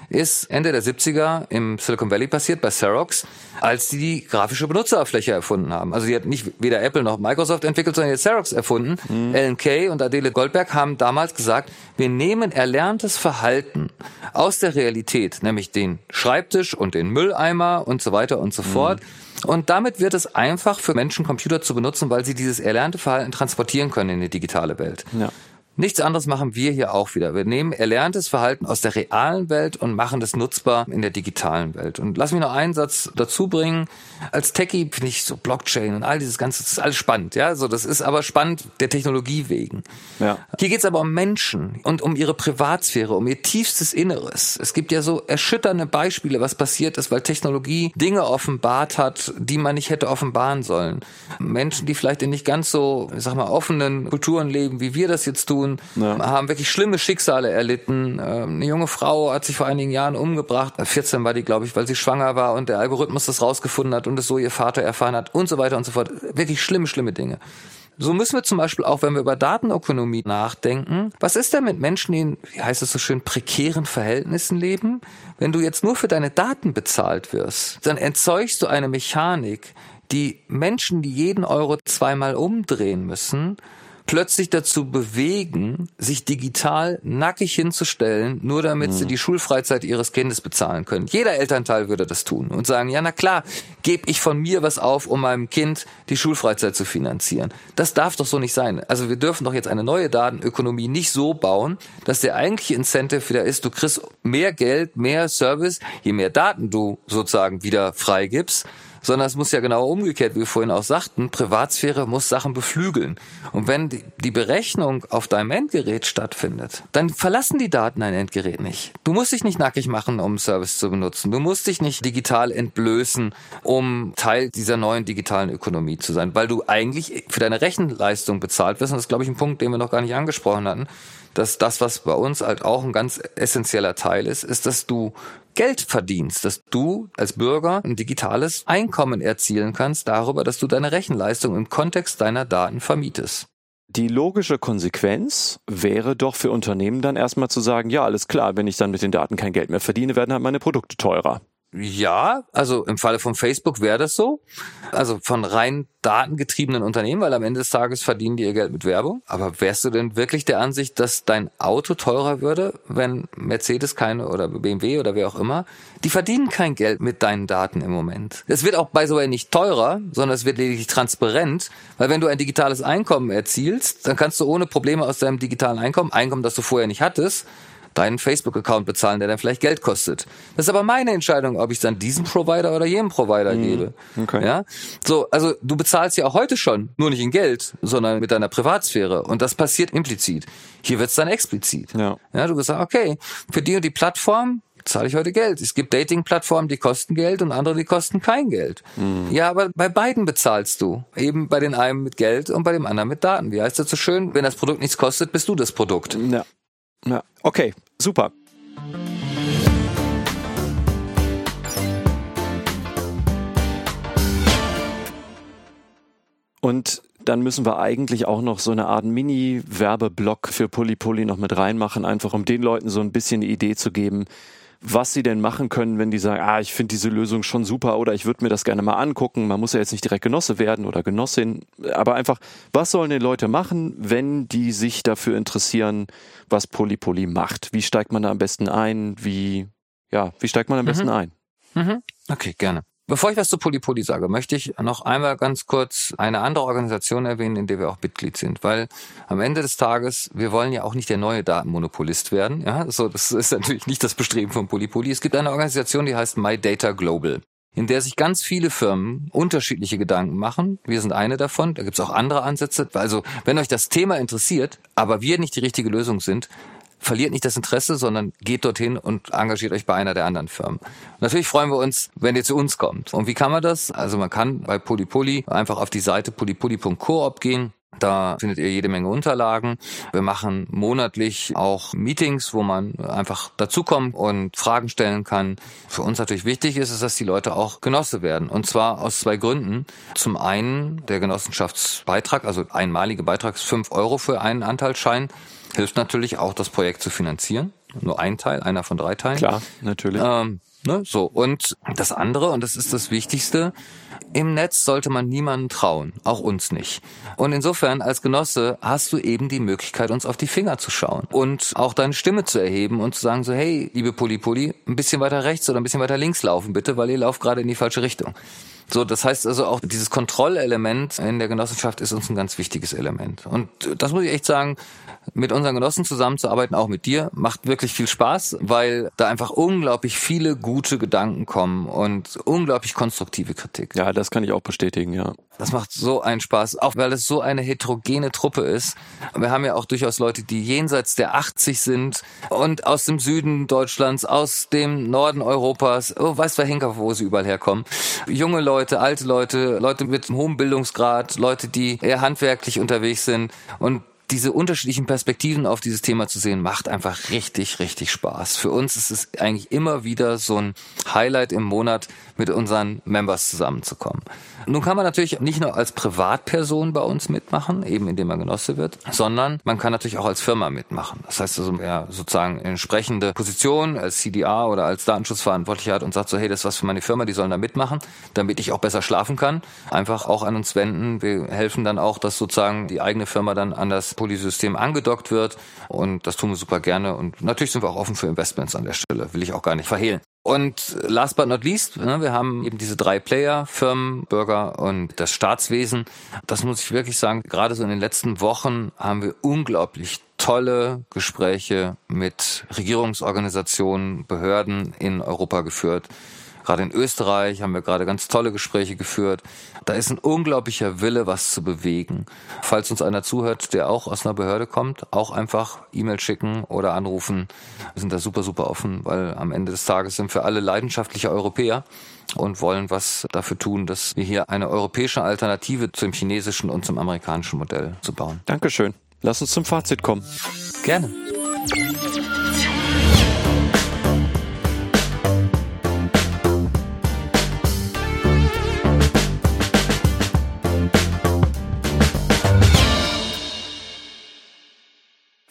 ist Ende der 70er im Silicon Valley passiert bei Xerox, als die die grafische Benutzeroberfläche erfunden haben. Also die hat nicht weder Apple noch Microsoft entwickelt, sondern die Xerox erfunden. Alan Kay und Adele Goldberg haben damals gesagt, wir nehmen erlerntes Verhalten aus der Realität, nämlich den Schreibtisch und den Mülleimer und so weiter und so fort. Und damit wird es einfach für Menschen, Computer zu benutzen, weil sie dieses erlernte Verhalten transportieren können in die digitale Welt. Ja. Nichts anderes machen wir hier auch wieder. Wir nehmen erlerntes Verhalten aus der realen Welt und machen das nutzbar in der digitalen Welt. Und lass mich noch einen Satz dazu bringen. Als Techie finde ich so Blockchain und all dieses Ganze, das ist alles spannend. Ja, so das ist aber spannend der Technologie wegen. Ja. Hier geht es aber um Menschen und um ihre Privatsphäre, um ihr tiefstes Inneres. Es gibt ja so erschütternde Beispiele, was passiert ist, weil Technologie Dinge offenbart hat, die man nicht hätte offenbaren sollen. Menschen, die vielleicht in nicht ganz so, ich sag mal, offenen Kulturen leben, wie wir das jetzt tun, Ja. haben wirklich schlimme Schicksale erlitten. Ähm, Eine junge Frau hat sich vor einigen Jahren umgebracht. 14 war die, glaube ich, weil sie schwanger war und der Algorithmus das rausgefunden hat und es so ihr Vater erfahren hat und so weiter und so fort. Wirklich schlimme, schlimme Dinge. So müssen wir zum Beispiel auch, wenn wir über Datenökonomie nachdenken, was ist denn mit Menschen, die in, wie heißt es so schön, prekären Verhältnissen leben? Wenn du jetzt nur für deine Daten bezahlt wirst, dann entzeugst du eine Mechanik, die Menschen, die jeden Euro zweimal umdrehen müssen, plötzlich dazu bewegen, sich digital nackig hinzustellen, nur damit sie die Schulfreizeit ihres Kindes bezahlen können. Jeder Elternteil würde das tun und sagen, ja, na klar, gebe ich von mir was auf, um meinem Kind die Schulfreizeit zu finanzieren. Das darf doch so nicht sein. Also wir dürfen doch jetzt eine neue Datenökonomie nicht so bauen, dass der eigentliche Incentive wieder ist, du kriegst mehr Geld, mehr Service, je mehr Daten du sozusagen wieder freigibst, sondern es muss ja genau umgekehrt, wie wir vorhin auch sagten, Privatsphäre muss Sachen beflügeln. Und wenn die, Berechnung auf deinem Endgerät stattfindet, dann verlassen die Daten dein Endgerät nicht. Du musst dich nicht nackig machen, um Service zu benutzen. Du musst dich nicht digital entblößen, um Teil dieser neuen digitalen Ökonomie zu sein, weil du eigentlich für deine Rechenleistung bezahlt wirst. Und das ist, glaube ich, ein Punkt, den wir noch gar nicht angesprochen hatten dass das, was bei uns halt auch ein ganz essentieller Teil ist, ist, dass du Geld verdienst, dass du als Bürger ein digitales Einkommen erzielen kannst darüber, dass du deine Rechenleistung im Kontext deiner Daten vermietest. Die logische Konsequenz wäre doch für Unternehmen dann erstmal zu sagen, ja, alles klar, wenn ich dann mit den Daten kein Geld mehr verdiene, werden halt meine Produkte teurer. Ja, also im Falle von Facebook wäre das so. Also von rein datengetriebenen Unternehmen, weil am Ende des Tages verdienen die ihr Geld mit Werbung. Aber wärst du denn wirklich der Ansicht, dass dein Auto teurer würde, wenn Mercedes keine oder BMW oder wer auch immer, die verdienen kein Geld mit deinen Daten im Moment. Es wird auch by the way nicht teurer, sondern es wird lediglich transparent, weil wenn du ein digitales Einkommen erzielst, dann kannst du ohne Probleme aus deinem digitalen Einkommen, Einkommen, das du vorher nicht hattest, deinen Facebook-Account bezahlen, der dann vielleicht Geld kostet. Das ist aber meine Entscheidung, ob ich es dann diesem Provider oder jenem Provider gebe. okay. Ja? So, also du bezahlst ja auch heute schon, nur nicht in Geld, sondern mit deiner Privatsphäre. Und das passiert implizit. Hier wird es dann explizit. Ja. Ja, du wirst sagen, okay, für die und die Plattform zahle ich heute Geld. Es gibt Dating-Plattformen, die kosten Geld und andere, die kosten kein Geld. Ja, aber bei beiden bezahlst du. Eben bei den einen mit Geld und bei dem anderen mit Daten. Wie heißt das so schön? Wenn das Produkt nichts kostet, bist du das Produkt. Ja. Ja. Okay, super. Und dann müssen wir eigentlich auch noch so eine Art Mini-Werbeblock für Polypoly noch mit reinmachen, einfach um den Leuten so ein bisschen eine Idee zu geben, was sie denn machen können, wenn die sagen, ah, ich finde diese Lösung schon super oder ich würde mir das gerne mal angucken. Man muss ja jetzt nicht direkt Genosse werden oder Genossin, aber einfach, was sollen die Leute machen, wenn die sich dafür interessieren, was Polypoly macht? Wie steigt man da am besten ein? Wie, ja, wie steigt man am besten Mhm. ein? Mhm. Okay, gerne. Bevor ich was zu Polypoly sage, möchte ich noch einmal ganz kurz eine andere Organisation erwähnen, in der wir auch Mitglied sind, weil am Ende des Tages, wir wollen ja auch nicht der neue Datenmonopolist werden. Ja, so, das ist natürlich nicht das Bestreben von Polypoly. Es gibt eine Organisation, die heißt My Data Global in der sich ganz viele Firmen unterschiedliche Gedanken machen. Wir sind eine davon. Da gibt es auch andere Ansätze. Also, wenn euch das Thema interessiert, aber wir nicht die richtige Lösung sind, verliert nicht das Interesse, sondern geht dorthin und engagiert euch bei einer der anderen Firmen. Natürlich freuen wir uns, wenn ihr zu uns kommt. Und wie kann man das? Also man kann bei Polypoly einfach auf die Seite polypoly.coop gehen. Da findet ihr jede Menge Unterlagen. Wir machen monatlich auch Meetings, wo man einfach dazukommt und Fragen stellen kann. Für uns natürlich wichtig ist es, dass die Leute auch Genosse werden. Und zwar aus zwei Gründen. Zum einen der Genossenschaftsbeitrag, also einmalige Beitrag ist fünf Euro für einen Anteilsschein hilft natürlich auch, das Projekt zu finanzieren. Nur ein Teil, einer von drei Teilen. Klar, natürlich. Ähm, ne, so. Und das andere, und das ist das Wichtigste, im Netz sollte man niemanden trauen, auch uns nicht. Und insofern als Genosse hast du eben die Möglichkeit, uns auf die Finger zu schauen und auch deine Stimme zu erheben und zu sagen so, hey, liebe Poli-Poli, ein bisschen weiter rechts oder ein bisschen weiter links laufen bitte, weil ihr lauft gerade in die falsche Richtung. So, das heißt also auch dieses Kontrollelement in der Genossenschaft ist uns ein ganz wichtiges Element. Und das muss ich echt sagen, mit unseren Genossen zusammenzuarbeiten, auch mit dir, macht wirklich viel Spaß, weil da einfach unglaublich viele gute Gedanken kommen und unglaublich konstruktive Kritik. Ja, das kann ich auch bestätigen, ja. Das macht so einen Spaß, auch weil es so eine heterogene Truppe ist. Wir haben ja auch durchaus Leute, die jenseits der 80 sind und aus dem Süden Deutschlands, aus dem Norden Europas, oh, weiß der Henker, wo sie überall herkommen. Junge Leute, alte Leute, Leute mit hohem Bildungsgrad, Leute, die eher handwerklich unterwegs sind und diese unterschiedlichen Perspektiven auf dieses Thema zu sehen, macht einfach richtig, richtig Spaß. Für uns ist es eigentlich immer wieder so ein Highlight im Monat, mit unseren Members zusammenzukommen. Nun kann man natürlich nicht nur als Privatperson bei uns mitmachen, eben indem man Genosse wird, sondern man kann natürlich auch als Firma mitmachen. Das heißt also, wer sozusagen entsprechende Position als CDA oder als Datenschutzverantwortlicher hat und sagt so, hey, das ist was für meine Firma, die sollen da mitmachen, damit ich auch besser schlafen kann, einfach auch an uns wenden. Wir helfen dann auch, dass sozusagen die eigene Firma dann an das Polysystem angedockt wird und das tun wir super gerne und natürlich sind wir auch offen für Investments an der Stelle, will ich auch gar nicht verhehlen. Und last but not least, ne, wir haben eben diese drei Player, Firmen, Bürger und das Staatswesen. Das muss ich wirklich sagen, gerade so in den letzten Wochen haben wir unglaublich tolle Gespräche mit Regierungsorganisationen, Behörden in Europa geführt. Gerade in Österreich haben wir gerade ganz tolle Gespräche geführt. Da ist ein unglaublicher Wille, was zu bewegen. Falls uns einer zuhört, der auch aus einer Behörde kommt, auch einfach E-Mail schicken oder anrufen. Wir sind da super, super offen, weil am Ende des Tages sind wir alle leidenschaftliche Europäer und wollen was dafür tun, dass wir hier eine europäische Alternative zum chinesischen und zum amerikanischen Modell zu bauen. Dankeschön. Lass uns zum Fazit kommen. Gerne.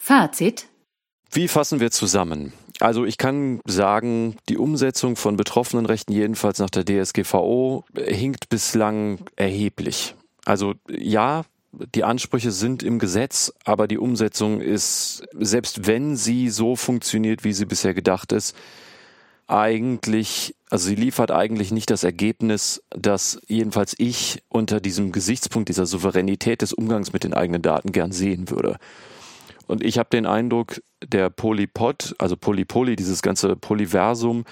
Fazit. Wie fassen wir zusammen? Also ich kann sagen, die Umsetzung von Betroffenenrechten jedenfalls nach der DSGVO hinkt bislang erheblich. Also ja, die Ansprüche sind im Gesetz, aber die Umsetzung ist, selbst wenn sie so funktioniert, wie sie bisher gedacht ist, eigentlich, also sie liefert eigentlich nicht das Ergebnis, das jedenfalls ich unter diesem Gesichtspunkt dieser Souveränität des Umgangs mit den eigenen Daten gern sehen würde. Und ich habe den Eindruck, der Polypod, also Polypoly, dieses ganze Polyversum,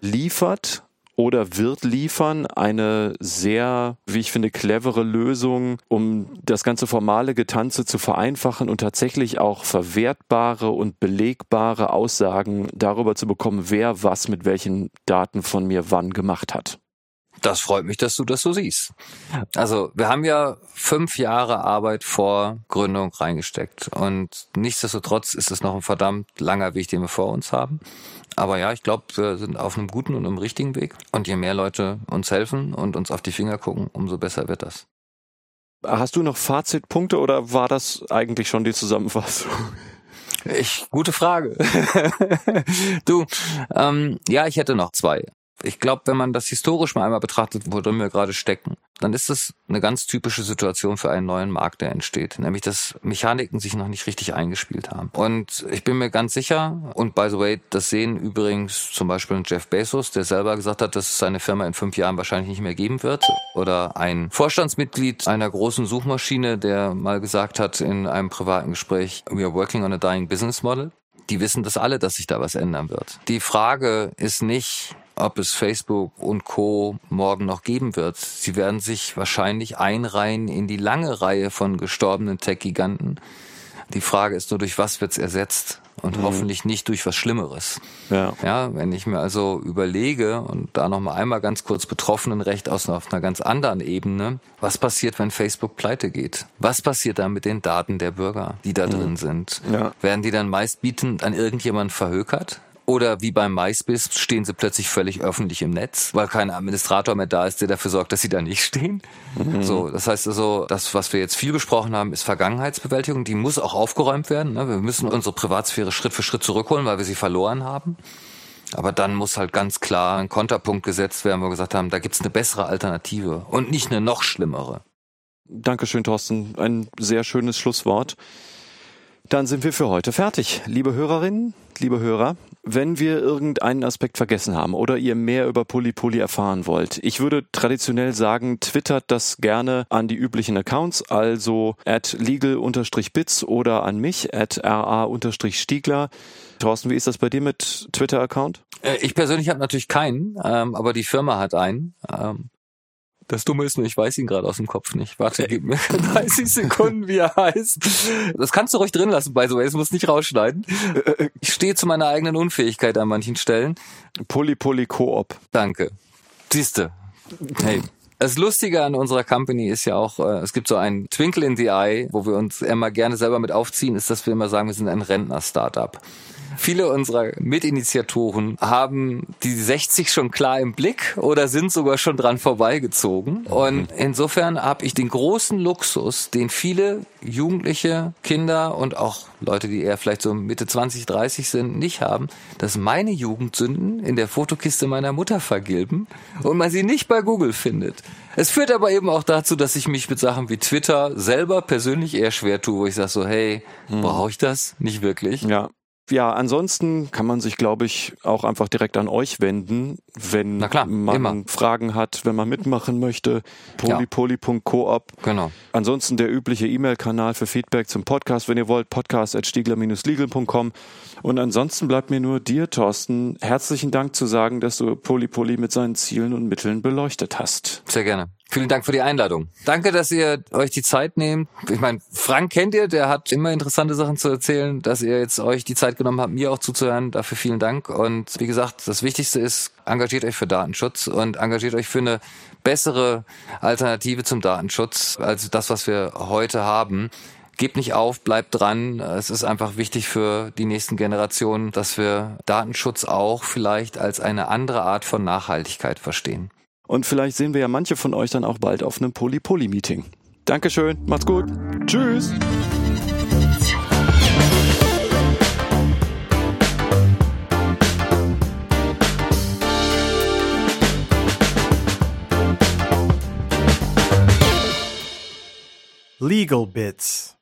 liefert oder wird liefern eine sehr, wie ich finde, clevere Lösung, um das ganze formale Getanze zu vereinfachen und tatsächlich auch verwertbare und belegbare Aussagen darüber zu bekommen, wer was mit welchen Daten von mir wann gemacht hat. Das freut mich, dass du das so siehst. Also wir haben ja fünf Jahre Arbeit vor Gründung reingesteckt und nichtsdestotrotz ist es noch ein verdammt langer Weg, den wir vor uns haben. Aber ja, ich glaube, wir sind auf einem guten und einem richtigen Weg. Und je mehr Leute uns helfen und uns auf die Finger gucken, umso besser wird das. Hast du noch Fazitpunkte oder war das eigentlich schon die Zusammenfassung? Ich, gute Frage. du, ähm, ja, ich hätte noch zwei. Ich glaube, wenn man das historisch mal einmal betrachtet, worin wir gerade stecken, dann ist das eine ganz typische Situation für einen neuen Markt, der entsteht. Nämlich, dass Mechaniken sich noch nicht richtig eingespielt haben. Und ich bin mir ganz sicher, und by the way, das sehen übrigens zum Beispiel Jeff Bezos, der selber gesagt hat, dass es seine Firma in fünf Jahren wahrscheinlich nicht mehr geben wird. Oder ein Vorstandsmitglied einer großen Suchmaschine, der mal gesagt hat in einem privaten Gespräch, we are working on a dying business model. Die wissen das alle, dass sich da was ändern wird. Die Frage ist nicht, ob es Facebook und Co. morgen noch geben wird. Sie werden sich wahrscheinlich einreihen in die lange Reihe von gestorbenen Tech-Giganten. Die Frage ist nur, durch was wird's ersetzt? Und mhm. hoffentlich nicht durch was Schlimmeres. Ja. ja, wenn ich mir also überlege und da noch mal einmal ganz kurz Betroffenenrecht aus auf einer ganz anderen Ebene, was passiert, wenn Facebook pleite geht? Was passiert dann mit den Daten der Bürger, die da mhm. drin sind? Ja. Werden die dann meistbietend an irgendjemand verhökert? Oder wie beim MySpace stehen sie plötzlich völlig öffentlich im Netz, weil kein Administrator mehr da ist, der dafür sorgt, dass sie da nicht stehen. Mhm. So, das heißt also, das, was wir jetzt viel besprochen haben, ist Vergangenheitsbewältigung. Die muss auch aufgeräumt werden. Ne? Wir müssen unsere Privatsphäre Schritt für Schritt zurückholen, weil wir sie verloren haben. Aber dann muss halt ganz klar ein Konterpunkt gesetzt werden, wo wir gesagt haben, da gibt's eine bessere Alternative und nicht eine noch schlimmere. Dankeschön, Thorsten. Ein sehr schönes Schlusswort. Dann sind wir für heute fertig. Liebe Hörerinnen, liebe Hörer, wenn wir irgendeinen Aspekt vergessen haben oder ihr mehr über Polypoly erfahren wollt, ich würde traditionell sagen, twittert das gerne an die üblichen Accounts, also at legal-bits oder an mich at ra-stiegler. Thorsten, wie ist das bei dir mit Twitter-Account? Äh, ich persönlich habe natürlich keinen, ähm, aber die Firma hat einen. Ähm, das Dumme ist nur, ich weiß ihn gerade aus dem Kopf nicht. Warte, gib mir 30 Sekunden, wie er heißt. Das kannst du ruhig drin lassen, by the way. Es muss nicht rausschneiden. Ich stehe zu meiner eigenen Unfähigkeit an manchen Stellen. Poly Poly Koop. Danke. Siehste. Hey. Das Lustige an unserer Company ist ja auch, äh, es gibt so einen Twinkle in the Eye, wo wir uns immer gerne selber mit aufziehen, ist, dass wir immer sagen, wir sind ein Rentner-Startup. Viele unserer Mitinitiatoren haben die 60 schon klar im Blick oder sind sogar schon dran vorbeigezogen. Und insofern habe ich den großen Luxus, den viele Jugendliche, Kinder und auch Leute, die eher vielleicht so Mitte 20, 30 sind, nicht haben, dass meine Jugendsünden in der Fotokiste meiner Mutter vergilben und man sie nicht bei Google findet. Es führt aber eben auch dazu, dass ich mich mit Sachen wie Twitter selber persönlich eher schwer tue, wo ich sage so, hey, hm. brauche ich das? Nicht wirklich. Ja. Ja, ansonsten kann man sich, glaube ich, auch einfach direkt an euch wenden, wenn klar, man immer. Fragen hat, wenn man mitmachen möchte. polypoly.coop. Genau. Ansonsten der übliche E-Mail-Kanal für Feedback zum Podcast, wenn ihr wollt, podcast.stiegler-legal.com. Und ansonsten bleibt mir nur dir, Thorsten, herzlichen Dank zu sagen, dass du Polypoly mit seinen Zielen und Mitteln beleuchtet hast. Sehr gerne. Vielen Dank für die Einladung. Danke, dass ihr euch die Zeit nehmt. Ich meine, Frank kennt ihr, der hat immer interessante Sachen zu erzählen, dass ihr jetzt euch die Zeit genommen habt, mir auch zuzuhören. Dafür vielen Dank. Und wie gesagt, das Wichtigste ist, engagiert euch für Datenschutz und engagiert euch für eine bessere Alternative zum Datenschutz als das, was wir heute haben. Gebt nicht auf, bleibt dran. Es ist einfach wichtig für die nächsten Generationen, dass wir Datenschutz auch vielleicht als eine andere Art von Nachhaltigkeit verstehen. Und vielleicht sehen wir ja manche von euch dann auch bald auf einem Poly-Poly-Meeting. Dankeschön, macht's gut. Tschüss. Legal Bits